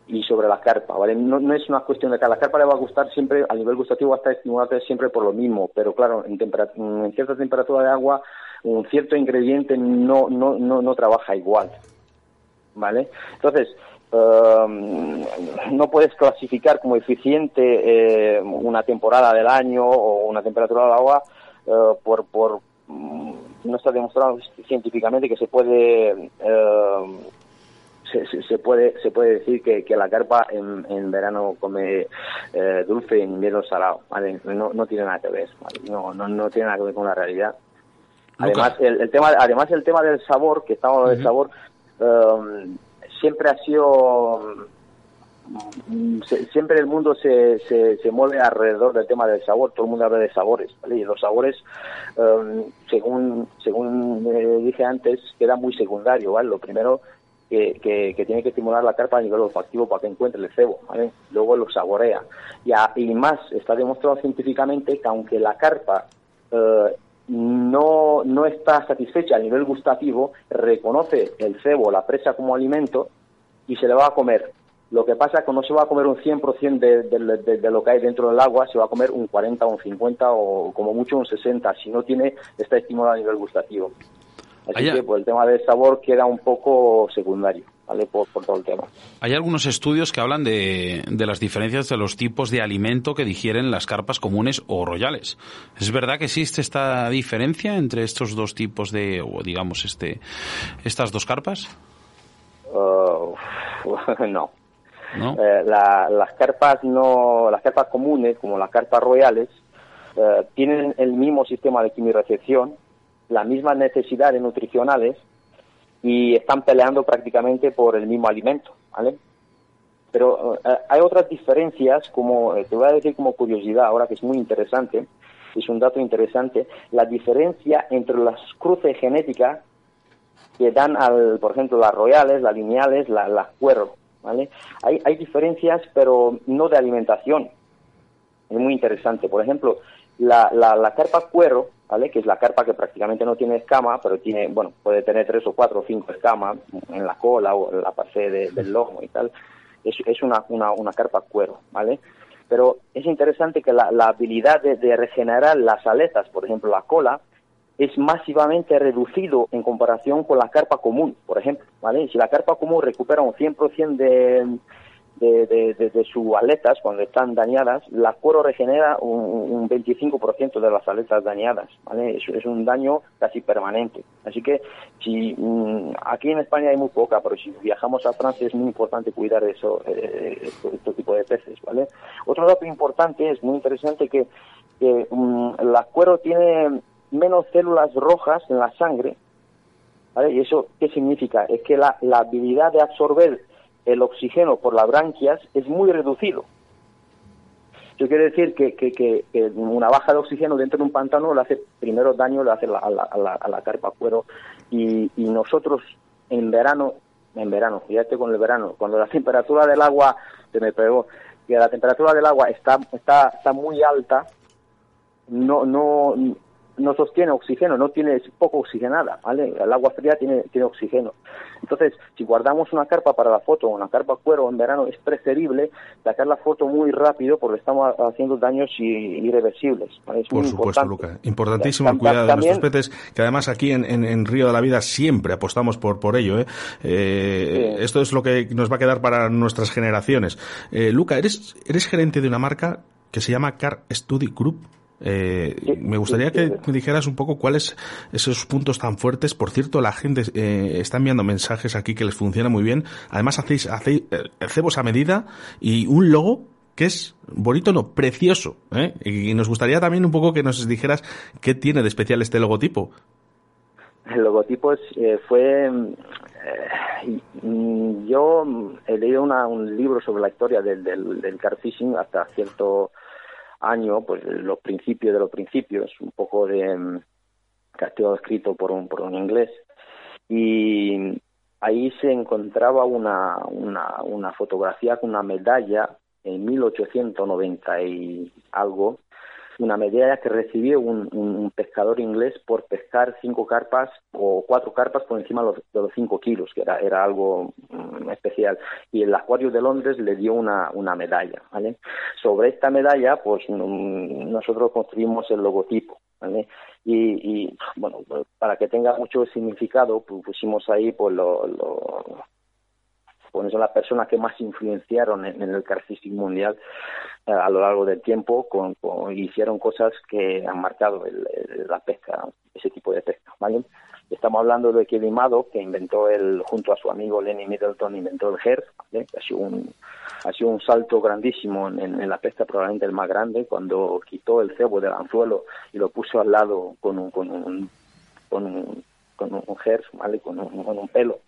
y sobre la carpa, ¿vale? No, no, es una cuestión de que a la carpa le va a gustar siempre, a nivel gustativo va a estar estimulado siempre por lo mismo, pero claro, en, en cierta temperatura de agua un cierto ingrediente no, no, no, no trabaja igual, ¿vale? Entonces, um, no puedes clasificar como eficiente eh, una temporada del año o una temperatura del agua uh, por, por no está demostrado científicamente que se puede uh, se, se, puede se puede decir que, que la carpa en, en verano come eh, dulce y en invierno salado ¿vale? no, no tiene nada que ver ¿vale? no, no, no tiene nada que ver con la realidad además el, el, tema además el tema del sabor que estamos hablando uh -huh. del sabor um, siempre ha sido se, siempre el mundo se, se, se, mueve alrededor del tema del sabor, todo el mundo habla de sabores, ¿vale? Y los sabores, um, según según eh, dije antes, queda muy secundario, ¿vale? Lo primero que, tiene que estimular la carpa a nivel olfativo para que encuentre el cebo, ¿vale? luego lo saborea. Y, a, y, más, está demostrado científicamente que aunque la carpa eh, no, no está satisfecha a nivel gustativo, reconoce el cebo, la presa como alimento y se le va a comer. Lo que pasa es que no se va a comer un 100% de, de, de, lo que hay dentro del agua, se va a comer un 40 o un 50 o como mucho un 60, si no tiene, está estimulado a nivel gustativo. Así que pues, el tema del sabor queda un poco secundario. ¿vale? Por, todo el tema. Hay algunos estudios que hablan de, de, las diferencias de los tipos de alimento que digieren las carpas comunes o royales. ¿Es verdad que existe esta diferencia entre estos dos tipos de, o digamos, este, estas dos carpas? Uh, no. Eh, las carpas no, las carpas comunes, como las carpas royales, eh, tienen el mismo sistema de quimiorrecepción, las mismas necesidades nutricionales, y están peleando prácticamente por el mismo alimento, ¿vale? Pero eh, hay otras diferencias, como eh, te voy a decir como curiosidad ahora que es muy interesante, es un dato interesante, la diferencia entre las cruces genéticas que dan al, por ejemplo, las royales, las lineales, las cuero, ¿vale? Hay, hay diferencias, pero no de alimentación. Es muy interesante. Por ejemplo, la, la, la carpa cuero ¿vale? Que es la carpa que prácticamente no tiene escama, pero tiene, bueno, puede tener tres o cuatro o cinco escamas en la cola o en la parte del lomo y tal. Es, es una, una, una, carpa cuero, ¿vale? Pero es interesante que la, la habilidad de, de, regenerar las aletas, por ejemplo, la cola, es masivamente reducido en comparación con la carpa común, por ejemplo, ¿vale? Si la carpa común recupera un 100% de, de, de, de, sus aletas, cuando están dañadas, la cuero regenera un, un 25% de las aletas dañadas, ¿vale? Es, es, un daño casi permanente. Así que si mm, aquí en España hay muy poca, pero si viajamos a Francia es muy importante cuidar eso, eh, este, este, tipo de peces, ¿vale? Otro dato importante, es muy interesante que, que mm, la cuero tiene menos células rojas en la sangre, ¿vale? ¿Y eso qué significa? Es que la, la habilidad de absorber el oxígeno por las branquias es muy reducido. Yo quiero decir que, una baja de oxígeno dentro de un pantano le hace primero daño le hace a, la, a, carpa cuero y, y, nosotros en verano, en verano, fíjate con el verano, cuando la temperatura del agua, se me pegó, que la temperatura del agua está, está, está muy alta, no, no, no sostiene oxígeno, no tiene, es poco oxigenada, ¿vale? El agua fría tiene, tiene oxígeno. Entonces, si guardamos una carpa para la foto, una carpa cuero en verano, es preferible sacar la foto muy rápido porque estamos haciendo daños irreversibles. Por supuesto, Luca. Importantísimo cuidado de nuestros peces, que además aquí en, en, Río de la Vida siempre apostamos por, por ello. ¿eh? Eh, Esto es lo que nos va a quedar para nuestras generaciones. Eh, Luca, eres, eres gerente de una marca que se llama Car Study Group. Eh, me gustaría que me dijeras un poco cuáles esos puntos tan fuertes. Por cierto, la gente eh, está enviando mensajes aquí que les funciona muy bien. Además, hacéis, hacéis eh, cebos a medida y un logo que es bonito, no, precioso. ¿eh? Y nos gustaría también un poco que nos dijeras qué tiene de especial este logotipo. El logotipo eh, fue. yo he leído un libro sobre la historia del, del, del car fishing hasta cierto año, pues los principios de los principios, un poco de mm, castigo escrito por un, por un inglés. Y ahí se encontraba una, una, una fotografía con una medalla en 1890 y algo una medalla que recibió un, un, pescador inglés por pescar cinco carpas o cuatro carpas por encima de los, cinco kilos, que era, era algo mm, especial. Y el Acuario de Londres le dio una, una medalla. ¿vale? Sobre esta medalla, pues mm, nosotros construimos el logotipo. ¿vale? Y, y, bueno, para que tenga mucho significado, pusimos ahí pues lo, lo pues son las personas que más influenciaron en, el carfishing mundial eh, a lo largo del tiempo, con, hicieron cosas que han marcado la pesca, ese tipo de pesca, ¿vale? Estamos hablando de Kevin Mado, que inventó el, junto a su amigo Lenny Middleton, inventó el HER, ha, sido un, ha sido un salto grandísimo en, la pesca, probablemente el más grande, cuando quitó el cebo del anzuelo y lo puso al lado con un, con un, con un, con un ¿vale? Con un, con un pelo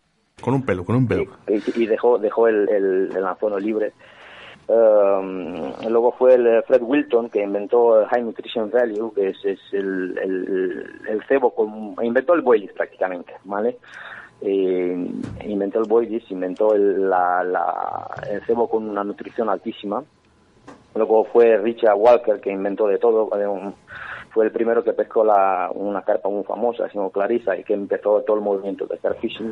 con un pelo, con un pelo. Y, dejó, dejó el, el, el libre. Um, luego fue el eh, Fred Wilton que inventó High Nutrition Value, que es, es el, el, el, cebo, con, inventó el boilies prácticamente, ¿vale? Eh, inventó el boilies, inventó el, la, la, el cebo con una nutrición altísima. Luego fue Richard Walker que inventó de todo, fue el primero que pescó la, una carpa muy famosa, sino Clarisa, y que empezó todo el movimiento de Star Fishing.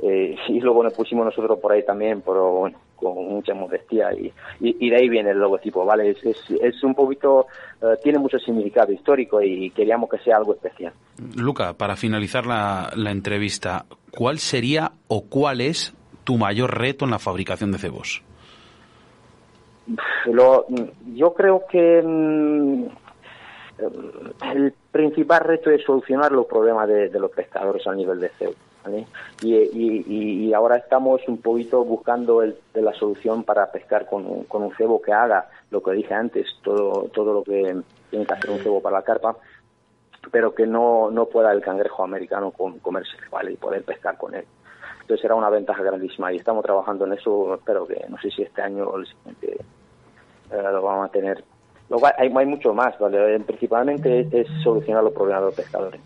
Eh, y luego nos pusimos nosotros por ahí también, pero bueno, con mucha modestia y, y, de ahí viene el logotipo, ¿vale? Es, es, es un poquito, eh, tiene mucho significado histórico y queríamos que sea algo especial. Luca, para finalizar la, la entrevista, ¿cuál sería o cuál es tu mayor reto en la fabricación de cebos? Lo, yo creo que mm, el principal reto es solucionar los problemas de, los pescadores a nivel de cebo. Y, ahora estamos un poquito buscando el, de la solución para pescar con un, con un cebo que haga lo que dije antes, todo, todo lo que tiene que hacer un cebo para la carpa, pero que no, no pueda el cangrejo americano comerse ¿vale? y poder pescar con él. Entonces será una ventaja grandísima y estamos trabajando en eso. Espero que, no sé si este año eh, lo vamos a tener. Hay, hay, mucho más, ¿vale? Principalmente es, solucionar los problemas de los pescadores.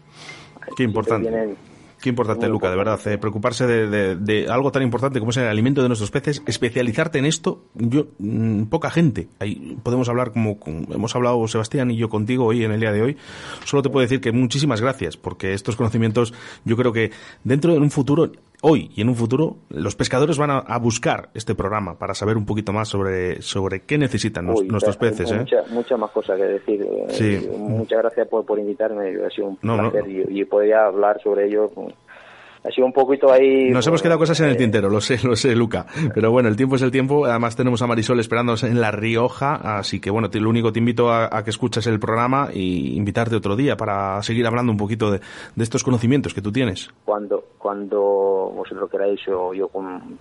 Qué importante. Qué importante, Luca, de verdad. Eh, preocuparse de, algo tan importante como es el alimento de nuestros peces, especializarte en esto. Yo, mm, poca gente. Ahí podemos hablar como, hemos hablado Sebastián y yo contigo hoy en el día de hoy. Solo te puedo decir que muchísimas gracias, porque estos conocimientos, yo creo que dentro de un futuro, hoy y en un futuro, los pescadores van a, buscar este programa para saber un poquito más sobre, sobre qué necesitan nuestros peces. ¿eh? Muchas más cosas que decir. Eh, muchas gracias por, por invitarme. Ha sido un placer y, y podría hablar sobre ello ha sido un poquito ahí... Nos hemos quedado cosas en el eh, tintero, lo sé, lo sé, Luca. Pero bueno, el tiempo es el tiempo. Además tenemos a Marisol esperándonos en La Rioja. Así que bueno, lo único te invito a, que escuches el programa y invitarte otro día para seguir hablando un poquito de, estos conocimientos que tú tienes. Cuando, cuando vosotros queráis, yo, yo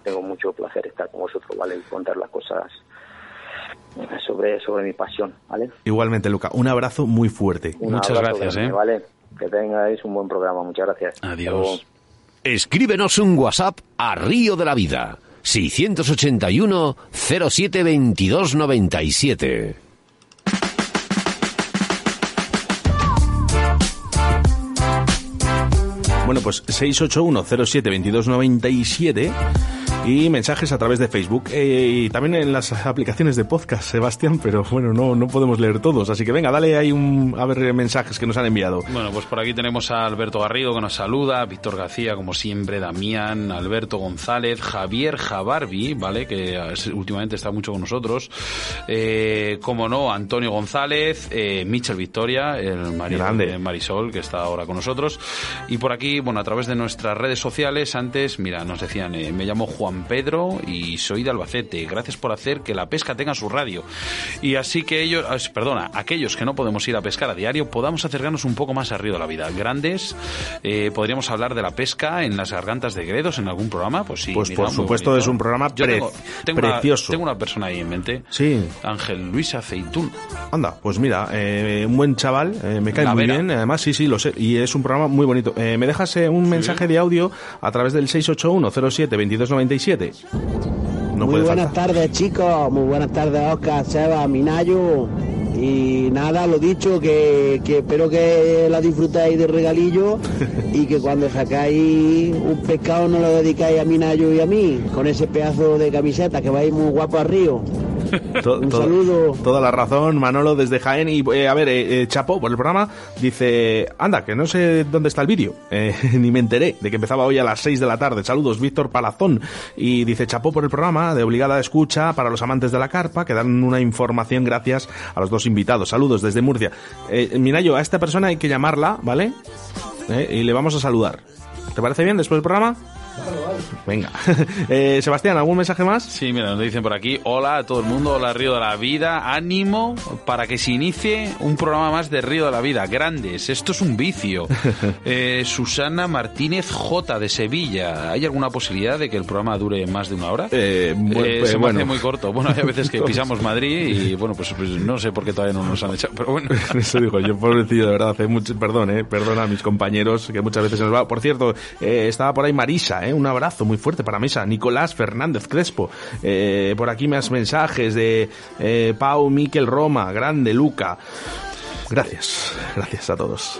tengo mucho placer estar con vosotros, ¿vale? Y contar las cosas sobre, sobre mi pasión, ¿vale? Igualmente, Luca. Un abrazo muy fuerte. Muchas gracias, ¿eh? ¿vale? Que tengáis un buen programa. Muchas gracias. Adiós. Escríbenos un WhatsApp a Río de la Vida. 681 07 22 97. Bueno, pues 681 07 22 97 y mensajes a través de Facebook eh, y también en las aplicaciones de podcast, Sebastián, pero bueno, no, no podemos leer todos, así que venga, dale ahí un, a ver mensajes que nos han enviado. Bueno, pues por aquí tenemos a Alberto Garrido que nos saluda, Víctor García, como siempre, Damián, Alberto González, Javier Jabarbi, ¿vale? Que últimamente está mucho con nosotros, eh, como no, Antonio González, eh, Michel Victoria, el marido de Marisol, que está ahora con nosotros, y por aquí, bueno, a través de nuestras redes sociales, antes, mira, nos decían, eh, me llamo Juan Pedro y soy de Albacete. Gracias por hacer que la pesca tenga su radio. Y así que ellos, ah, perdona, aquellos que no podemos ir a pescar a diario, podamos acercarnos un poco más a Río de la Vida. Grandes, eh, podríamos hablar de la pesca en las gargantas de Gredos en algún programa. Pues sí, pues por supuesto es un programa tengo, precioso. tengo una persona ahí en mente. Sí. Ángel Luis Aceitún. Anda, pues mira, eh, un buen chaval, eh, me cae muy bien. Además, sí, sí, lo sé. Y es un programa muy bonito. me dejas un mensaje de audio a través del 681 07 2297 muy buenas tardes, chicos. Muy buenas tardes, Oscar, Seba, Minayo. Y nada, lo dicho, que, que espero que la disfrutéis de regalillo y que cuando sacáis un pescado no lo dedicáis a Minayo y a mí, con ese pedazo de camiseta que vais muy guapo al río. un saludo. Toda la razón, Manolo desde Jaén. Y eh, a ver, eh, eh, Chapo, por el programa, dice: Anda, que no sé dónde está el vídeo. ni me enteré de que empezaba hoy a las 6 de la tarde. Saludos, Víctor Palazón. Y dice: Chapo por el programa, de obligada escucha para los amantes de la carpa, que dan una información gracias a los dos invitados. Saludos desde Murcia. Minayo, a esta persona hay que llamarla, ¿vale? y le vamos a saludar. ¿Te parece bien después del programa? Venga. Eh, Sebastián, ¿algún mensaje más? Sí, mira, nos dicen por aquí. Hola a todo el mundo, hola Río de la Vida. Ánimo para que se inicie un programa más de Río de la Vida. Grandes, esto es un vicio. Eh, Susana Martínez J de Sevilla. ¿Hay alguna posibilidad de que el programa dure más de una hora? Eh, pues, se me hace muy corto. Bueno, hay veces que pisamos Madrid y bueno, pues, pues, no sé por qué todavía no nos han echado, pero bueno. Eso digo yo, pobrecillo, de verdad. Hace mucho, perdón, eh, perdona a mis compañeros que muchas veces nos va. Por cierto, estaba por ahí Marisa, un abrazo muy fuerte para Misa. Nicolás Fernández Crespo. Eh, por aquí más mensajes de eh, Pau, Miquel Roma, Grande, Luca. Gracias, gracias a todos.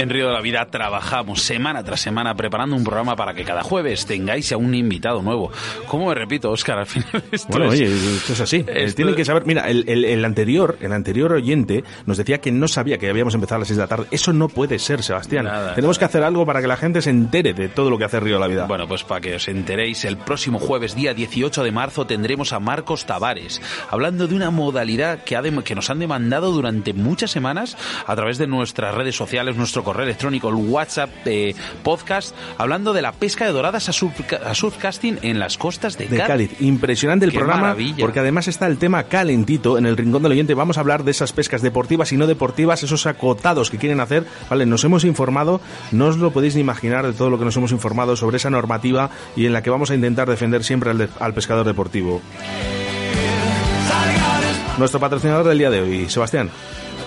En Río de la Vida trabajamos semana tras semana preparando un programa para que cada jueves tengáis a un invitado nuevo. ¿Cómo me repito, Óscar? Al final esto Bueno, es- oye, esto es así. Eh, esto- Tienen que saber, mira, el, el- el anterior, el anterior oyente nos decía que no sabía que habíamos empezado a las 6 de la tarde. Eso no puede ser, Sebastián. Nada, Tenemos nada. que hacer algo para que la gente se entere de todo lo que hace Río de la Vida. Bueno, pues para que os enteréis, el próximo jueves, día 18 de marzo, tendremos a Marcos Tavares, hablando de una modalidad que, ha dem- que nos han demandado durante muchas semanas a través de nuestras redes sociales, nuestro correo electrónico, el WhatsApp eh, podcast, hablando de la pesca de doradas a, surca- a surfcasting en las costas de, de Cádiz. Impresionante el Qué programa, maravilla. porque además está el tema calentito en el rincón del oyente. Vamos a hablar de esas pescas deportivas y no deportivas, esos acotados que quieren hacer. Vale, nos hemos informado, no os lo podéis ni imaginar de todo lo que nos hemos informado sobre esa normativa y en la que vamos a intentar defender siempre al, de- al pescador deportivo. Nuestro patrocinador del día de hoy, Sebastián.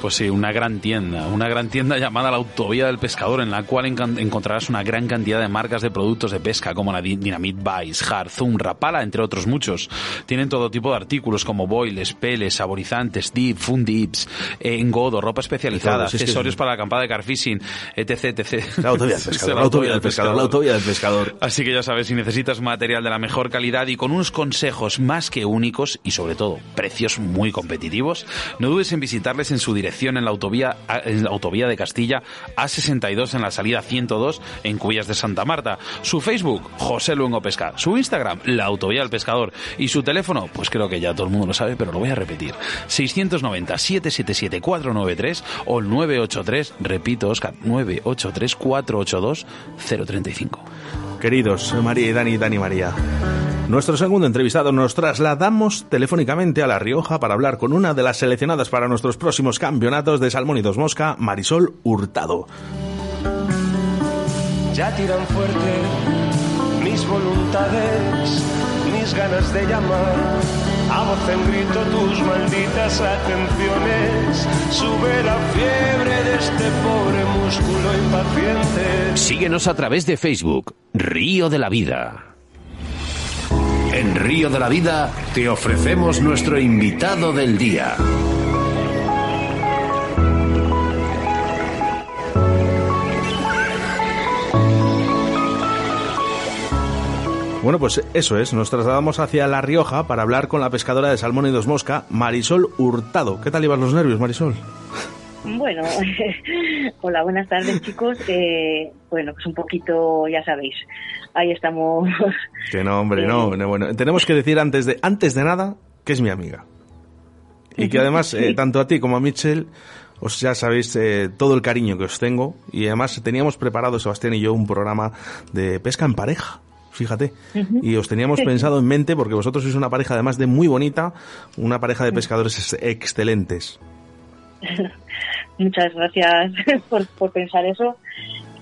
Pues sí, una gran tienda, una gran tienda llamada la Autovía del Pescador, en la cual encontrarás una gran cantidad de marcas de productos de pesca, como la Dynamite Vice, Hard, Zoom, Rapala, entre otros muchos. Tienen todo tipo de artículos como boiles, peles, saborizantes, dip, fun dips, eh, engodo, ropa especializada, accesorios es- para la acampada de carfishing, etc, etc. La autovía del Sí, pescador, la autovía del pescador, la autovía del pescador. Así que ya sabes, si necesitas material de la mejor calidad y con unos consejos más que únicos y sobre todo precios muy competitivos, no dudes en visitarles en su dirección en la autovía, en la autovía de Castilla A62 en la salida 102 en Cubillas de Santa Marta. Su Facebook, José Luengo Pesca. Su Instagram, la autovía del pescador. Y su teléfono, pues creo que ya todo el mundo lo sabe, pero lo voy a repetir. 690 777 493 o el 983, repito Oscar, 983 482 035. Queridos María y Dani, Dani María. Nuestro segundo entrevistado nos trasladamos telefónicamente a La Rioja para hablar con una de las seleccionadas para nuestros próximos campeonatos de Salmón y Dos Mosca, Marisol Hurtado. Ya tiran fuerte mis voluntades, mis ganas de llamar. A voz en grito tus malditas atenciones. Sube la fiebre de este pobre músculo impaciente. Síguenos a través de Facebook, Río de la Vida. En Río de la Vida te ofrecemos nuestro invitado del día. Bueno, pues eso es, nos trasladamos hacia La Rioja para hablar con la pescadora de Salmón y Dos Mosca, Marisol Hurtado. ¿Qué tal llevas los nervios, Marisol? Bueno, hola, buenas tardes chicos. Eh, bueno, pues un poquito, ya sabéis, ahí estamos. Que no, hombre, no, no, bueno, tenemos que decir antes de, antes de nada que es mi amiga. Y que además, eh, tanto a ti como a Mitchell, os ya sabéis eh, todo el cariño que os tengo. Y además teníamos preparado, Sebastián y yo, un programa de pesca en pareja. Fíjate. Y os teníamos pensado en mente porque vosotros sois una pareja además de muy bonita, una pareja de pescadores ex- excelentes. Muchas gracias por, por pensar eso.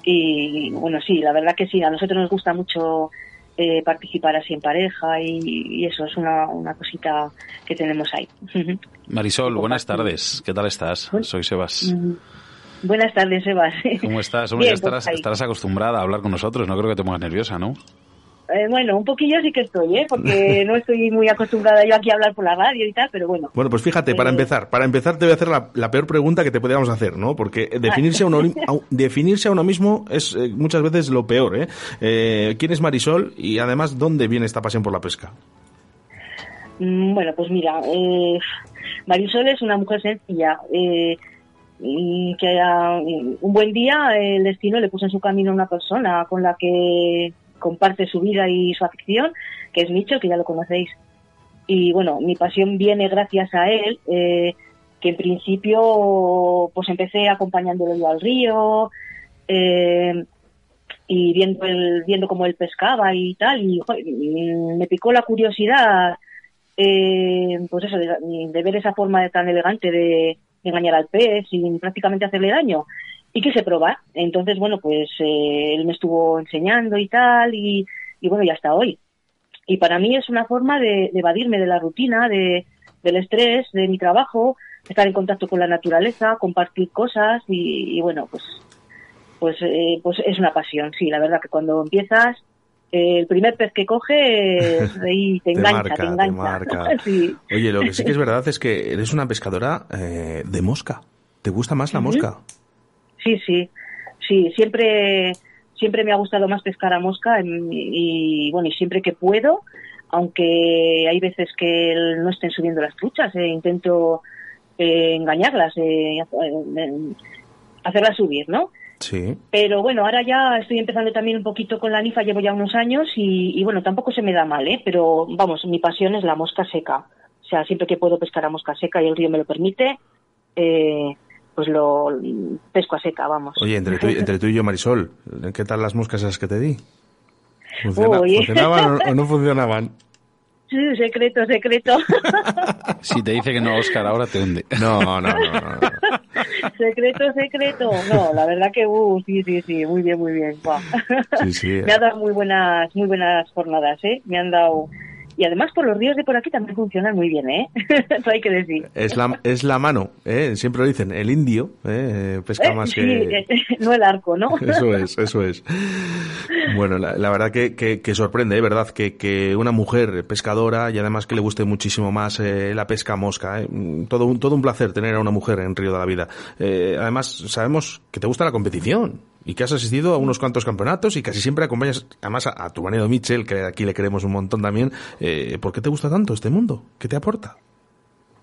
Y bueno, sí, la verdad que sí, a nosotros nos gusta mucho eh, participar así en pareja y, y eso es una, una cosita que tenemos ahí. Marisol, buenas tardes. ¿Qué tal estás? Soy Sebas. Mm, Buenas tardes, Eva. ¿Cómo estás? Bien, ya estarás, pues estarás acostumbrada a hablar con nosotros. No creo que te pongas nerviosa, ¿no? Eh, bueno, un poquillo sí que estoy, ¿eh? porque no estoy muy acostumbrada yo aquí a hablar por la radio y tal, pero bueno. Bueno, pues fíjate, para Eh, empezar, para empezar te voy a hacer la, la peor pregunta que te podríamos hacer, ¿no? Porque definirse a uno, a- definirse a uno mismo es eh, muchas veces lo peor, ¿eh? Eh, ¿Quién es Marisol y además dónde viene esta pasión por la pesca? Mm, Bueno, pues mira, eh, Marisol es una mujer sencilla, eh, que ah, un buen día el destino le puso en su camino a una persona con la que comparte su vida y su afición, que es Micho, que ya lo conocéis. Y bueno, mi pasión viene gracias a él, eh, que en principio pues empecé acompañándolo yo al río, eh, y viendo el, viendo cómo él pescaba y tal, y mm, me picó la curiosidad eh, pues eso, de, ver esa forma tan elegante de, de engañar al pez sin prácticamente hacerle daño. Y quise probar. Entonces, bueno, pues eh, él me estuvo enseñando y tal, y, y bueno, ya hasta hoy. Y para mí es una forma de, evadirme de la rutina, de, del estrés, de mi trabajo, estar en contacto con la naturaleza, compartir cosas y, bueno, pues pues eh, pues es una pasión, sí, la verdad que cuando empiezas eh, el primer pez que coges ahí te engancha, te, engancha. Oye, lo que sí que es verdad es que eres una pescadora eh, de mosca. ¿Te gusta más la mosca? Sí, sí, sí, siempre siempre me ha gustado más pescar a mosca y, bueno, y siempre que puedo, aunque hay veces que no estén subiendo las truchas, eh, intento eh, engañarlas, eh, hacerlas subir, ¿no? Sí. Pero bueno, ahora ya estoy empezando también un poquito con la nifa, llevo ya unos años y, bueno, tampoco se me da mal, ¿eh? Pero vamos, mi pasión es la mosca seca. O sea, siempre que puedo pescar a mosca seca y el río me lo permite, eh, pues lo pesco a seca, vamos. Oye, entre tú, entre tú y yo, Marisol, ¿qué tal las moscas esas que te di? ¿Funcionaban o no funcionaban? Sí, secreto, secreto. si te dice que no, Oscar, ahora te hunde. No, no, no. secreto, secreto. No, la verdad que, uh, sí, sí, sí, muy bien, muy bien. Sí, sí. Me ha dado muy buenas, muy buenas jornadas, ¿eh? Me han dado y además por los ríos de por aquí también funcionan muy bien, ¿eh? Eso hay que decir. Es la, es la mano, ¿eh? Siempre lo dicen, el indio ¿eh? pesca eh, más que... no el arco, ¿no? Eso es, eso es. Bueno, la, verdad que, que, sorprende, ¿eh? ¿verdad? Que, que una mujer pescadora y además que le guste muchísimo más eh, la pesca mosca, ¿eh? Todo, un, todo un placer tener a una mujer en Río de la Vida. Eh, además, sabemos que te gusta la competición y que has asistido a unos cuantos campeonatos y casi siempre acompañas, además, a, tu marido Mitchell, que aquí le queremos un montón también. Eh, ¿Por qué te gusta tanto este mundo? ¿Qué te aporta?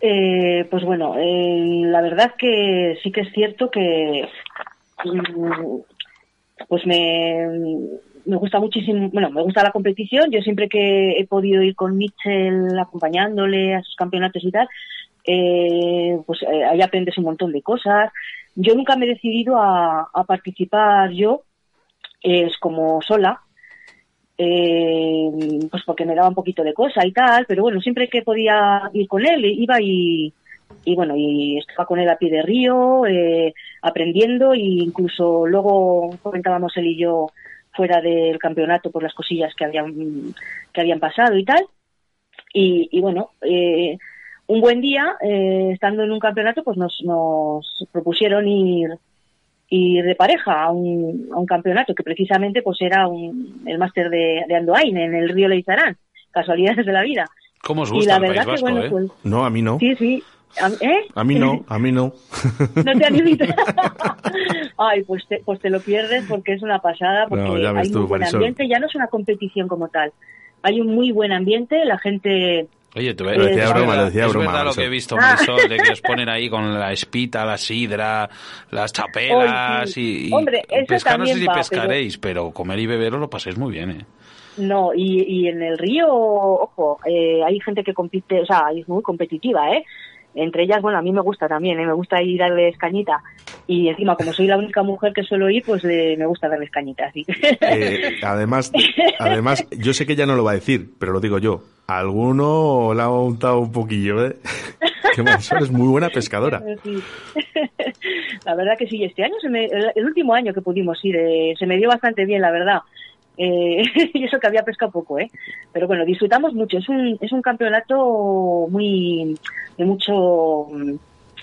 Eh, pues bueno, eh, la verdad que sí que es cierto que mm, pues me, me gusta muchísimo, bueno, me gusta la competición. Yo siempre que he podido ir con Mitchell acompañándole a sus campeonatos y tal, eh, pues eh, ahí aprendes un montón de cosas. Yo nunca me he decidido a, participar yo, es como sola, eh, pues porque me daba un poquito de cosa y tal, pero bueno, siempre que podía ir con él, iba y, y bueno, y estaba con él a pie de río, eh, aprendiendo e incluso luego comentábamos él y yo fuera del campeonato por las cosillas que habían, que habían pasado y tal. Y, y bueno, eh, un buen día, eh, estando en un campeonato, pues nos, nos propusieron ir, ir de pareja a un, a un campeonato que precisamente pues era un, el máster de, de Andoain en el río Leizarán. Casualidades de la vida. ¿Cómo os gusta y la verdad que, bueno, eh? pues, No, a mí no. Sí, sí. ¿Eh? A mí no, a mí no. No te animes. Ay, pues te, pues te lo pierdes porque es una pasada, porque hay un buen ambiente, ya no es una competición como tal. Hay un muy buen ambiente, la gente Oye, tú ves, lo decía broma, lo decía es verdad lo que he visto, Marisol, de que os ponen ahí con la espita, la sidra, las chapelas y, Hombre, pescar no sé si pescaréis, pero... comer y beber lo paséis muy bien, ¿eh? No, y, y en el río, ojo, eh, hay gente que compite, o sea, es muy competitiva, ¿eh? Entre ellas, bueno, a mí me gusta también, ¿eh? me gusta ir a darles cañita. Y encima, como soy la única mujer que suelo ir, pues eh, me gusta darles cañita, ¿sí? Eh, además, además, yo sé que ella no lo va a decir, pero lo digo yo alguno la ha untado un poquillo, ¿eh? que es muy buena pescadora. La verdad que sí, este año, se me, el, último año que pudimos ir, eh, se me dio bastante bien, la verdad. Eh, y eso que había pesca poco, ¿eh? Pero bueno, disfrutamos mucho. Es un, es un campeonato muy, de mucho,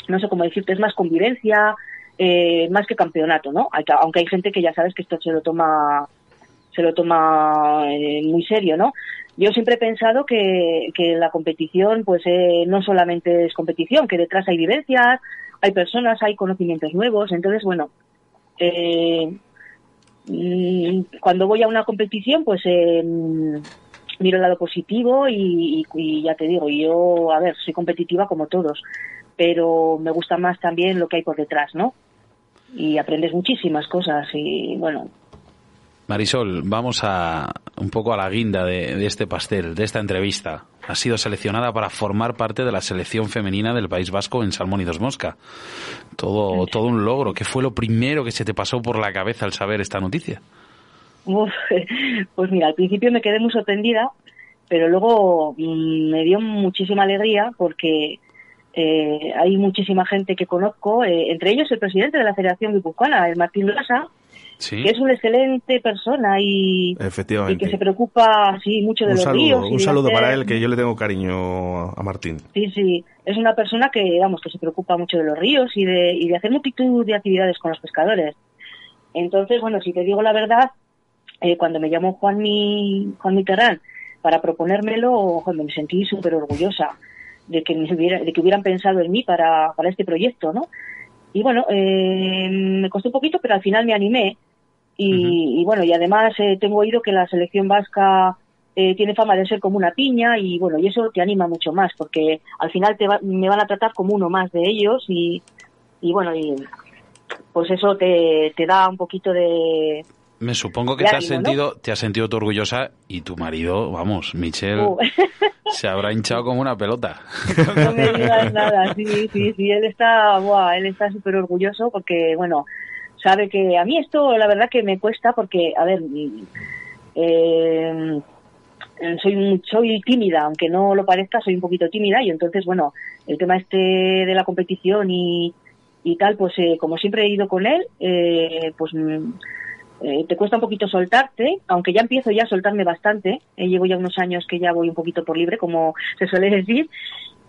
no sé cómo decirte, es más convivencia, eh, más que campeonato, ¿no? Aunque hay gente que ya sabes que esto se lo toma se lo toma eh, muy serio, ¿no? Yo siempre he pensado que, que la competición, pues eh, no solamente es competición, que detrás hay vivencias, hay personas, hay conocimientos nuevos. Entonces, bueno, eh, mm, cuando voy a una competición, pues eh, miro el lado positivo y, ya te digo, yo, a ver, soy competitiva como todos, pero me gusta más también lo que hay por detrás, ¿no? Y aprendes muchísimas cosas y, bueno, Marisol, vamos a un poco a la guinda de, este pastel, de esta entrevista. Ha sido seleccionada para formar parte de la selección femenina del País Vasco en Salmón y Dos Mosca. Todo, todo un logro. ¿Qué fue lo primero que se te pasó por la cabeza al saber esta noticia? pues mira, al principio me quedé muy sorprendida, pero luego mm, me dio muchísima alegría porque eh, hay muchísima gente que conozco, eh, entre ellos el presidente de la Federación Guipuzcoana, el Martín Lasa, que es una excelente persona y, Efectivamente. que se preocupa sí, mucho de un los saludo, ríos. Un saludo para él, que yo le tengo cariño a Martín. Sí, sí, es una persona que, vamos, que se preocupa mucho de los ríos y de, y de hacer multitud de actividades con los pescadores. Entonces, bueno, si te digo la verdad, eh, cuando me llamó Juan Mi, Juan Mitterrand para proponérmelo, me sentí súper orgullosa de que, me hubiera, de que hubieran pensado en mí para, para este proyecto, ¿no? Y bueno, eh, me costó un poquito, pero al final me animé. Y, bueno, y además eh, tengo oído que la selección vasca eh, tiene fama de ser como una piña y bueno, y eso te anima mucho más porque al final te me van a tratar como uno más de ellos y, y bueno, y pues eso te, te da un poquito de, me supongo que te has sentido, te has sentido tú orgullosa y tu marido, vamos, Michel, uh. se habrá hinchado como una pelota. No me digas nada, sí, sí, sí, él está, buah, él está súper orgulloso porque, bueno, sabe que a mí esto, la verdad que me cuesta porque, a ver, eh, soy soy tímida, aunque no lo parezca, soy un poquito tímida y entonces, bueno, el tema este de la competición y, y tal, pues eh, como siempre he ido con él, eh, pues eh, te cuesta un poquito soltarte, aunque ya empiezo ya a soltarme bastante. Eh, llevo ya unos años que ya voy un poquito por libre, como se suele decir.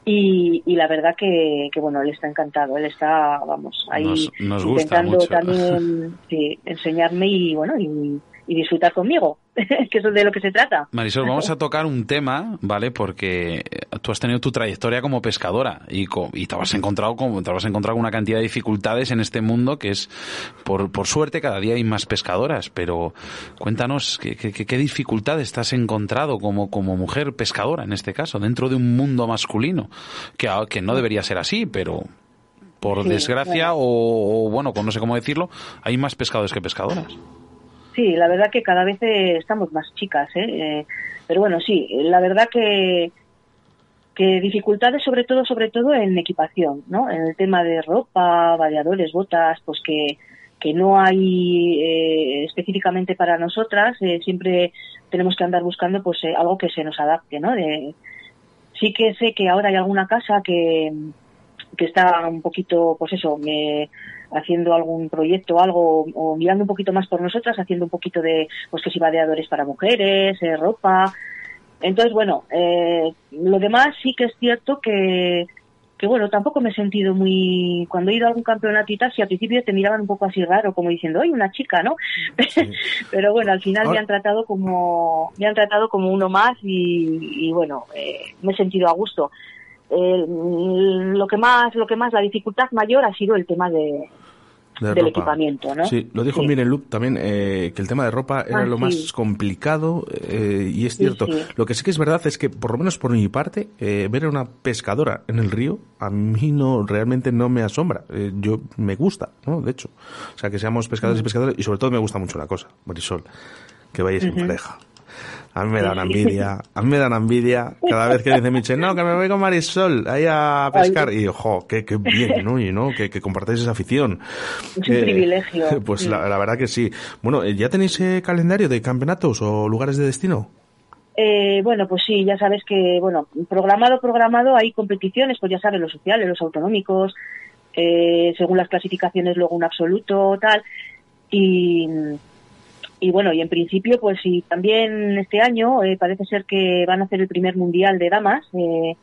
Y, la verdad que, bueno, él está encantado, él está, vamos, ahí intentando también enseñarme y, bueno, y, y disfrutar conmigo, que eso es de lo que se trata. Marisol, vamos a tocar un tema, ¿vale? Porque tú has tenido tu trayectoria como pescadora y, y te, has encontrado con, te has encontrado una cantidad de dificultades en este mundo que es, por, por suerte, cada día hay más pescadoras, pero cuéntanos, ¿qué, qué, dificultades te has encontrado como, como mujer pescadora, en este caso, dentro de un mundo masculino? Que, que no debería ser así, pero por desgracia o, o, bueno, no sé cómo decirlo, hay más pescadores que pescadoras. Sí, la verdad que cada vez eh, estamos más chicas, ¿eh? ¿eh? pero bueno, sí, la verdad que que dificultades sobre todo sobre todo en equipación, ¿no? En el tema de ropa, variadores, botas, pues que que no hay eh, específicamente para nosotras, eh, siempre tenemos que andar buscando pues algo que se nos adapte, ¿no? De, sí que sé que ahora hay alguna casa que que está un poquito, pues eso, me, haciendo algún proyecto, algo, o mirando un poquito más por nosotras, haciendo un poquito de, pues que si vadeadores para mujeres, eh, ropa. Entonces, bueno, eh, lo demás sí que es cierto que, que bueno, tampoco me he sentido muy, cuando he ido a algún campeonato y tal, si al principio te miraban un poco así raro, como diciendo, oye, una chica, ¿no? Pero bueno, al final me han tratado como, me han tratado como uno más y, bueno, eh, me he sentido a gusto lo que más, lo que más, la dificultad mayor ha sido el tema de, del equipamiento, ¿no? Sí, lo dijo Miren Loop también, eh, que el tema de ropa era ah, lo más complicado eh, y es cierto. Lo que sí que es verdad es que, por lo menos por mi parte, eh, ver a una pescadora en el río a mí no realmente no me asombra. yo me gusta, ¿no? De hecho, o sea, que seamos pescadores y mm. pescadores y sobre todo me gusta mucho una cosa, Marisol, que vayáis en pareja. A mí me da una envidia, a mí me da una envidia cada vez que dice Michel, no, que me voy con Marisol ahí a pescar. Y ojo, qué, qué bien, ¿no? Y, ¿no? Que, que compartáis esa afición. Es un privilegio. Pues la, verdad que sí. Bueno, ¿ya tenéis eh, calendario de campeonatos o lugares de destino? Eh, bueno, pues sí, ya sabes que, bueno, programado, programado, hay competiciones, pues ya sabes, los sociales, los autonómicos, eh, según las clasificaciones, luego un absoluto, tal. Y, y bueno, y en principio, pues sí, también este año eh, parece ser que van a hacer el primer mundial de damas eh,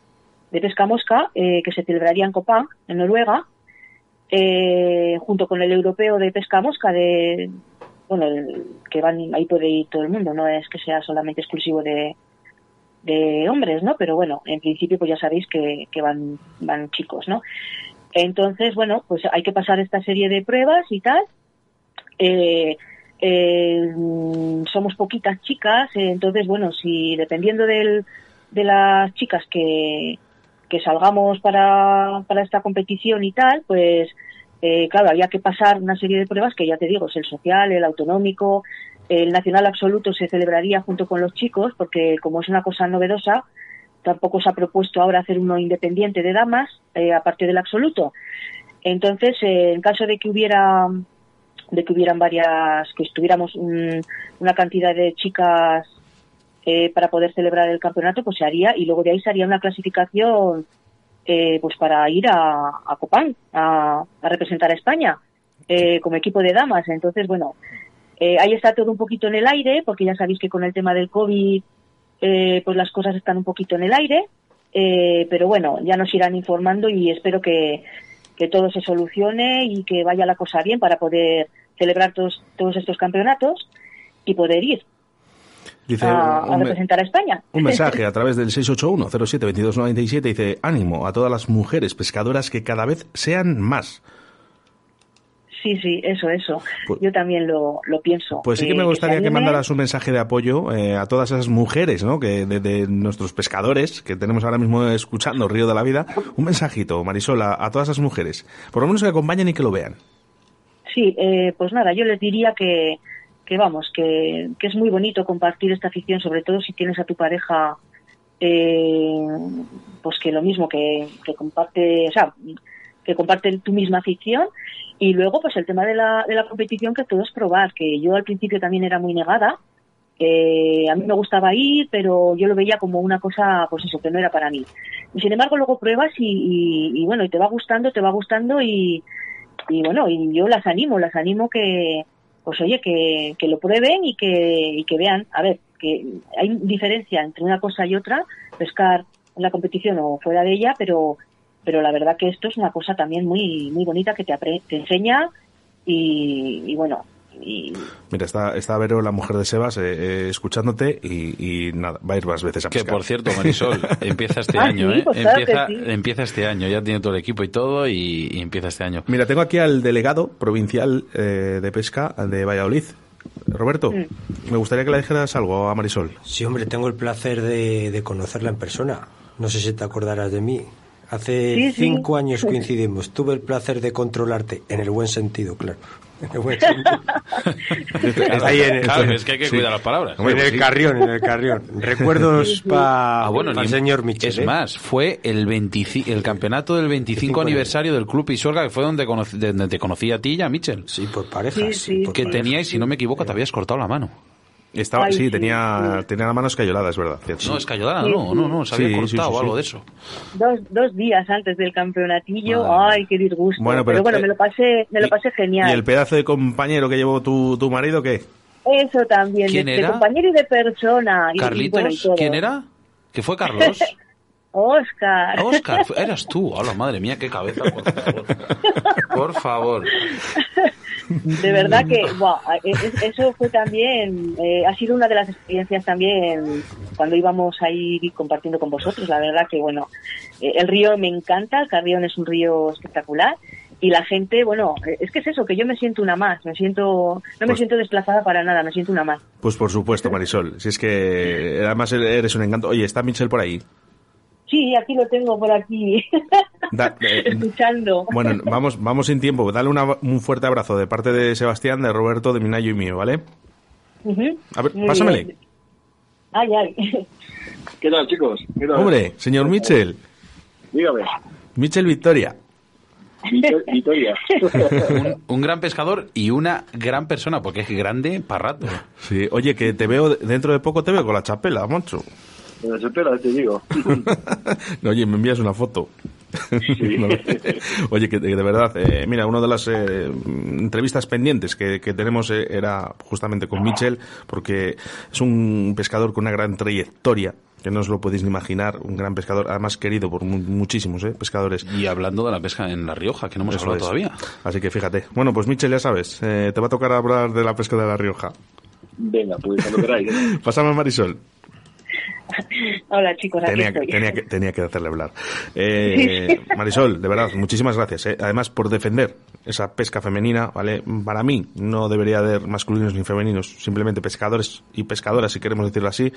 de pesca mosca, eh, que se celebraría en Copán, en Noruega, junto con el europeo de pesca mosca de, bueno, que van, ahí puede ir todo el mundo, no es que sea solamente exclusivo de, de hombres, ¿no? Pero bueno, en principio, pues ya sabéis que, que van, van chicos, ¿no? Entonces, bueno, pues hay que pasar esta serie de pruebas y tal. Eh, eh, somos poquitas chicas, eh, entonces, bueno, si dependiendo del, de las chicas que, que salgamos para, para esta competición y tal, pues eh, claro, había que pasar una serie de pruebas que ya te digo, es el social, el autonómico, el nacional absoluto se celebraría junto con los chicos, porque como es una cosa novedosa, tampoco se ha propuesto ahora hacer uno independiente de damas, eh, aparte del absoluto. Entonces, en caso de que hubiera de que hubieran varias, que estuviéramos una cantidad de chicas eh, para poder celebrar el campeonato, pues se haría y luego de ahí se haría una clasificación eh, pues para ir a, a Copán a, representar a España. eh, como equipo de damas. Entonces, bueno, eh, ahí está todo un poquito en el aire, porque ya sabéis que con el tema del COVID, eh, pues las cosas están un poquito en el aire. pero bueno, ya nos irán informando y espero que, que todo se solucione y que vaya la cosa bien para poder celebrar todos, todos estos campeonatos y poder ir a, representar a España. Un mensaje a través del 681-07-2297 dice, ánimo a todas las mujeres pescadoras que cada vez sean más. Sí, sí, eso, eso. Pues Yo también lo, lo, pienso. Pues sí que me gustaría que, mandaras un mensaje de apoyo eh, a todas esas mujeres, ¿no? Que de, nuestros pescadores que tenemos ahora mismo escuchando Río de la Vida, un mensajito, Marisol, a, todas esas mujeres, por lo menos que acompañen y que lo vean. Sí, eh, pues nada, yo les diría que, que vamos, que, que, es muy bonito compartir esta afición, sobre todo si tienes a tu pareja, eh, pues que lo mismo, que, que comparte, o sea, que comparten tu misma afición. Y luego, pues el tema de la, de la competición, que todo es probar, que yo al principio también era muy negada. Eh, a mí me gustaba ir, pero yo lo veía como una cosa, pues eso, que no era para mí. Y sin embargo, luego pruebas y, y, bueno, y te va gustando, te va gustando y, y bueno, y yo las animo, las animo que, pues oye, que, que lo prueben y que, y que vean, a ver, que hay diferencia entre una cosa y otra, pescar en la competición o fuera de ella, pero pero la verdad que esto es una cosa también muy muy bonita que te, te enseña y, bueno y... Mira, está, está Vero, la mujer de Sebas, eh, eh, escuchándote y, nada, va a ir más veces a pescar. Que por cierto, Marisol, empieza este ah, año, ¿eh? Pues empieza, empieza este año, ya tiene todo el equipo y todo y, empieza este año. Mira, tengo aquí al delegado provincial eh, de pesca de Valladolid. Roberto, mm. me gustaría que le dijeras algo a Marisol. Sí, hombre, tengo el placer de, de conocerla en persona. No sé si te acordarás de mí. Hace cinco años coincidimos. Tuve el placer de controlarte, en el buen sentido, claro. Ahí en el, es que hay que cuidar las palabras. En el carrión, en el carrión. Recuerdos para ah, el señor Michel. Es ¿eh? más, fue el, el campeonato del 25 aniversario del Club Isorga, que fue donde, donde te conocí a ti y a Michel. Sí, por parejas. Sí, que teníais, si no me equivoco, te habías cortado la mano. Estaba, sí, tenía, tenía la mano escayolada, es verdad. No, escayolada, no, no, no, se había cortado o algo de eso. Dos, dos días antes del campeonatillo, ay, qué disgusto. Bueno, pero, bueno, me lo pasé, me lo pasé genial. ¿Y el pedazo de compañero que llevó tu, tu marido qué? Eso también, ¿Quién de, era? compañero y de persona. ¿Carlitos? ¿Quién era? ¿Que fue Carlos? Oscar. Oscar, eras tú. Hola, madre mía, qué cabeza, por favor. Por favor. De verdad que, e, e, eso fue también, eh, ha sido una de las experiencias también cuando íbamos ahí compartiendo con vosotros. La verdad que, bueno, eh, el río me encanta, el Carrión es un río espectacular y la gente, bueno, es que es eso, que yo me siento una más, me siento, no me pues siento desplazada para nada, me siento una más. Pues por supuesto, Marisol, si es que además eres un encanto. Oye, ¿está Michelle por ahí? Sí, aquí lo tengo por aquí, eh, escuchando. Bueno, vamos, vamos sin tiempo. Dale un fuerte abrazo de parte de Sebastián, de Roberto, de Minayo y mío, ¿vale? A ver, pásamele. Ay, ay. ¿Qué tal, chicos? Hombre, señor Michel. Dígame. Michel Victoria. Victoria. un, gran pescador y una gran persona, porque es grande para rato. Sí, oye, que te veo, dentro de poco te veo con la chapela, moncho. Espera, te digo. oye, me envías una foto. oye, que de, verdad, eh, mira, una de las eh, entrevistas pendientes que, tenemos eh, era justamente con Michel, porque es un pescador con una gran trayectoria que no os lo podéis ni imaginar, un gran pescador, además querido por muchísimos pescadores. Y hablando de la pesca en La Rioja, que no hemos hablado todavía. Así que fíjate. Bueno, pues Michel, ya sabes, te va a tocar hablar de la pesca de La Rioja. Venga, pues cuando queráis. Pásame Marisol. Hola chicos, tenía, Que, tenía, que, hacerle hablar. Eh, Marisol, de verdad, muchísimas gracias. Eh. Además, por defender esa pesca femenina, ¿vale? Para mí no debería haber masculinos ni femeninos, simplemente pescadores y pescadoras, si queremos decirlo así.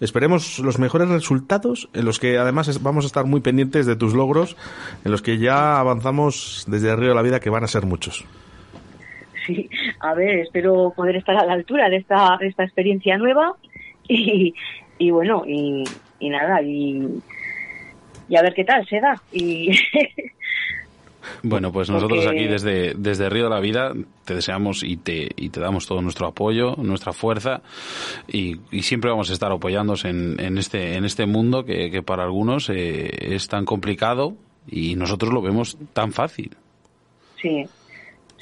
Esperemos los mejores resultados, en los que además vamos a estar muy pendientes de tus logros, en los que ya avanzamos desde el río de la vida, que van a ser muchos. Sí, a ver, espero poder estar a la altura de esta, de esta experiencia nueva y, y bueno, y, nada, y, y, a ver qué tal se da. Y Bueno, pues nosotros aquí desde, desde Río de la Vida te deseamos y te, y te damos todo nuestro apoyo, nuestra fuerza y, y siempre vamos a estar apoyándonos en, en, este, en este mundo que, que para algunos eh, es tan complicado y nosotros lo vemos tan fácil. Sí,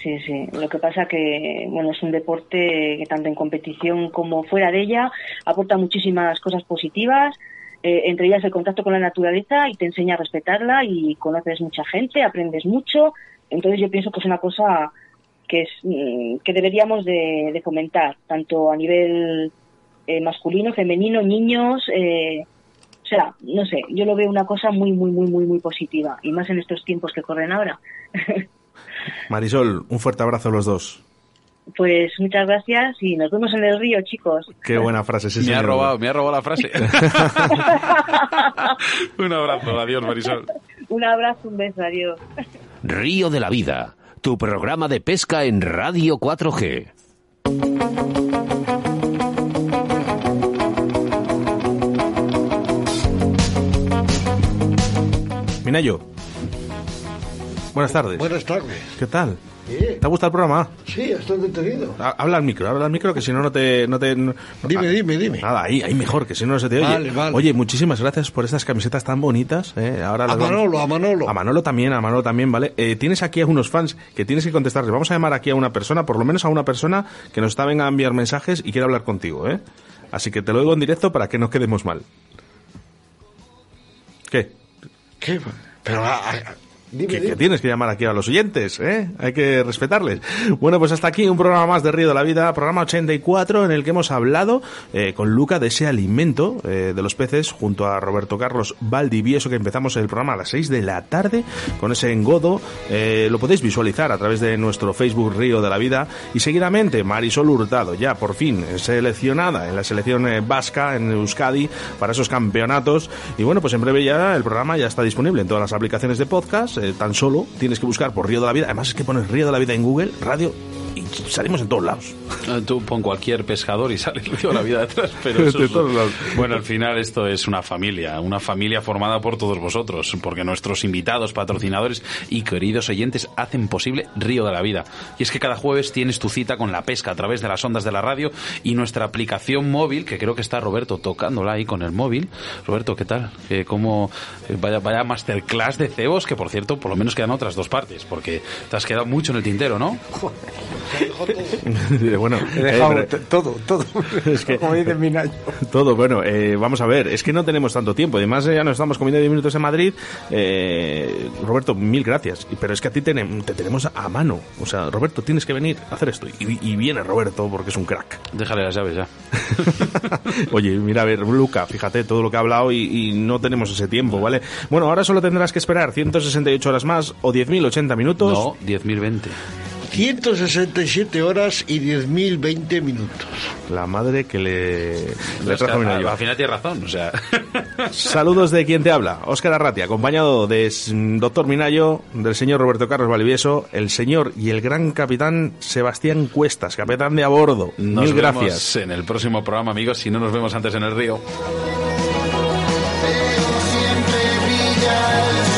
Sí, sí. Lo que pasa que, bueno, es un deporte que tanto en competición como fuera de ella aporta muchísimas cosas positivas, eh, entre ellas el contacto con la naturaleza y te enseña a respetarla y conoces mucha gente, aprendes mucho. Entonces yo pienso que es una cosa que, es, mm, que deberíamos de, fomentar, tanto a nivel eh, masculino, femenino, niños. Eh, o sea, no sé, yo lo veo una cosa muy, muy, muy, muy, muy positiva y más en estos tiempos que corren ahora. Marisol, un fuerte abrazo a los dos. Pues muchas gracias y nos vemos en el río, chicos. Qué buena frase, sí, Me ha robado, me ha robado la frase. un abrazo, adiós, Marisol. Un abrazo, un beso, adiós. Río de la Vida, tu programa de pesca en Radio 4G. Minayo, Buenas tardes. Buenas tardes. ¿Qué tal? ¿Te ha gustado el programa? Sí, estoy detenido. Habla al micro, habla al micro, que si no, no te... No te dime, dime, dime. Nada, ahí, ahí mejor, que si no, no se te oye. Vale, vale. Oye, muchísimas gracias por estas camisetas tan bonitas. ¿eh? Ahora a Manolo, a Manolo. A Manolo también, a Manolo también, ¿vale? Eh, tienes aquí a unos fans que tienes que contestarles. Vamos a llamar aquí a una persona, por lo menos a una persona que nos está venga a enviar mensajes y quiere hablar contigo, ¿eh? Así que te lo digo en directo para que no quedemos mal. ¿Qué? ¿Qué? Pero... que, tienes que llamar aquí a los oyentes, ¿eh? Hay que respetarles. Bueno, pues hasta aquí un programa más de Río de la Vida, programa 84, en el que hemos hablado eh, con Luca de ese alimento eh, de los peces, junto a Roberto Carlos Valdivieso, que empezamos el programa a las 6 de la tarde, con ese engodo. Eh, lo podéis visualizar a través de nuestro Facebook Río de la Vida. Y seguidamente, Marisol Hurtado, ya por fin seleccionada en la selección vasca, en Euskadi, para esos campeonatos. Y bueno, pues en breve ya el programa ya está disponible en todas las aplicaciones de podcast eh, tan solo tienes que buscar por Río de la Vida. Además es que pones Río de la Vida en Google, radio salimos en todos lados. Ah, tú pon cualquier pescador y sale el río de la vida detrás, pero bueno, al final esto es una familia, una familia formada por todos vosotros, porque nuestros invitados, patrocinadores y queridos oyentes hacen posible Río de la Vida. Y es que cada jueves tienes tu cita con la pesca a través de las ondas de la radio y nuestra aplicación móvil, que creo que está Roberto tocándola ahí con el móvil. Roberto, ¿qué tal? ¿Cómo vaya, vaya masterclass de cebos, que por cierto, por lo menos quedan otras dos partes, porque te has quedado mucho en el tintero, ¿no? bueno, he dejado eh, todo, todo. Es que, Como dice Todo, bueno, eh, vamos a ver, es que no tenemos tanto tiempo. Además, ya nos estamos comiendo 10 minutos en Madrid. Eh, Roberto, mil gracias. Pero es que a ti te, tenemos a mano. O sea, Roberto, tienes que venir a hacer esto. Y, viene Roberto porque es un crack. Déjale las llaves ya. Oye, mira, a ver, Luca, fíjate todo lo que ha hablado y, no tenemos ese tiempo, ¿vale? Bueno, ahora solo tendrás que esperar 168 horas más o 10.080 minutos. No, 10.020. 167 horas y 10.020 minutos. La madre que le, le trajo a, Al final tiene razón, o sea. Saludos de quien te habla, Óscar Arratia, acompañado de doctor Minayo, del señor Roberto Carlos Valivieso, el señor y el gran capitán Sebastián Cuestas, capitán de a bordo. Nos Mil vemos gracias. en el próximo programa, amigos, si no nos vemos antes en el río. siempre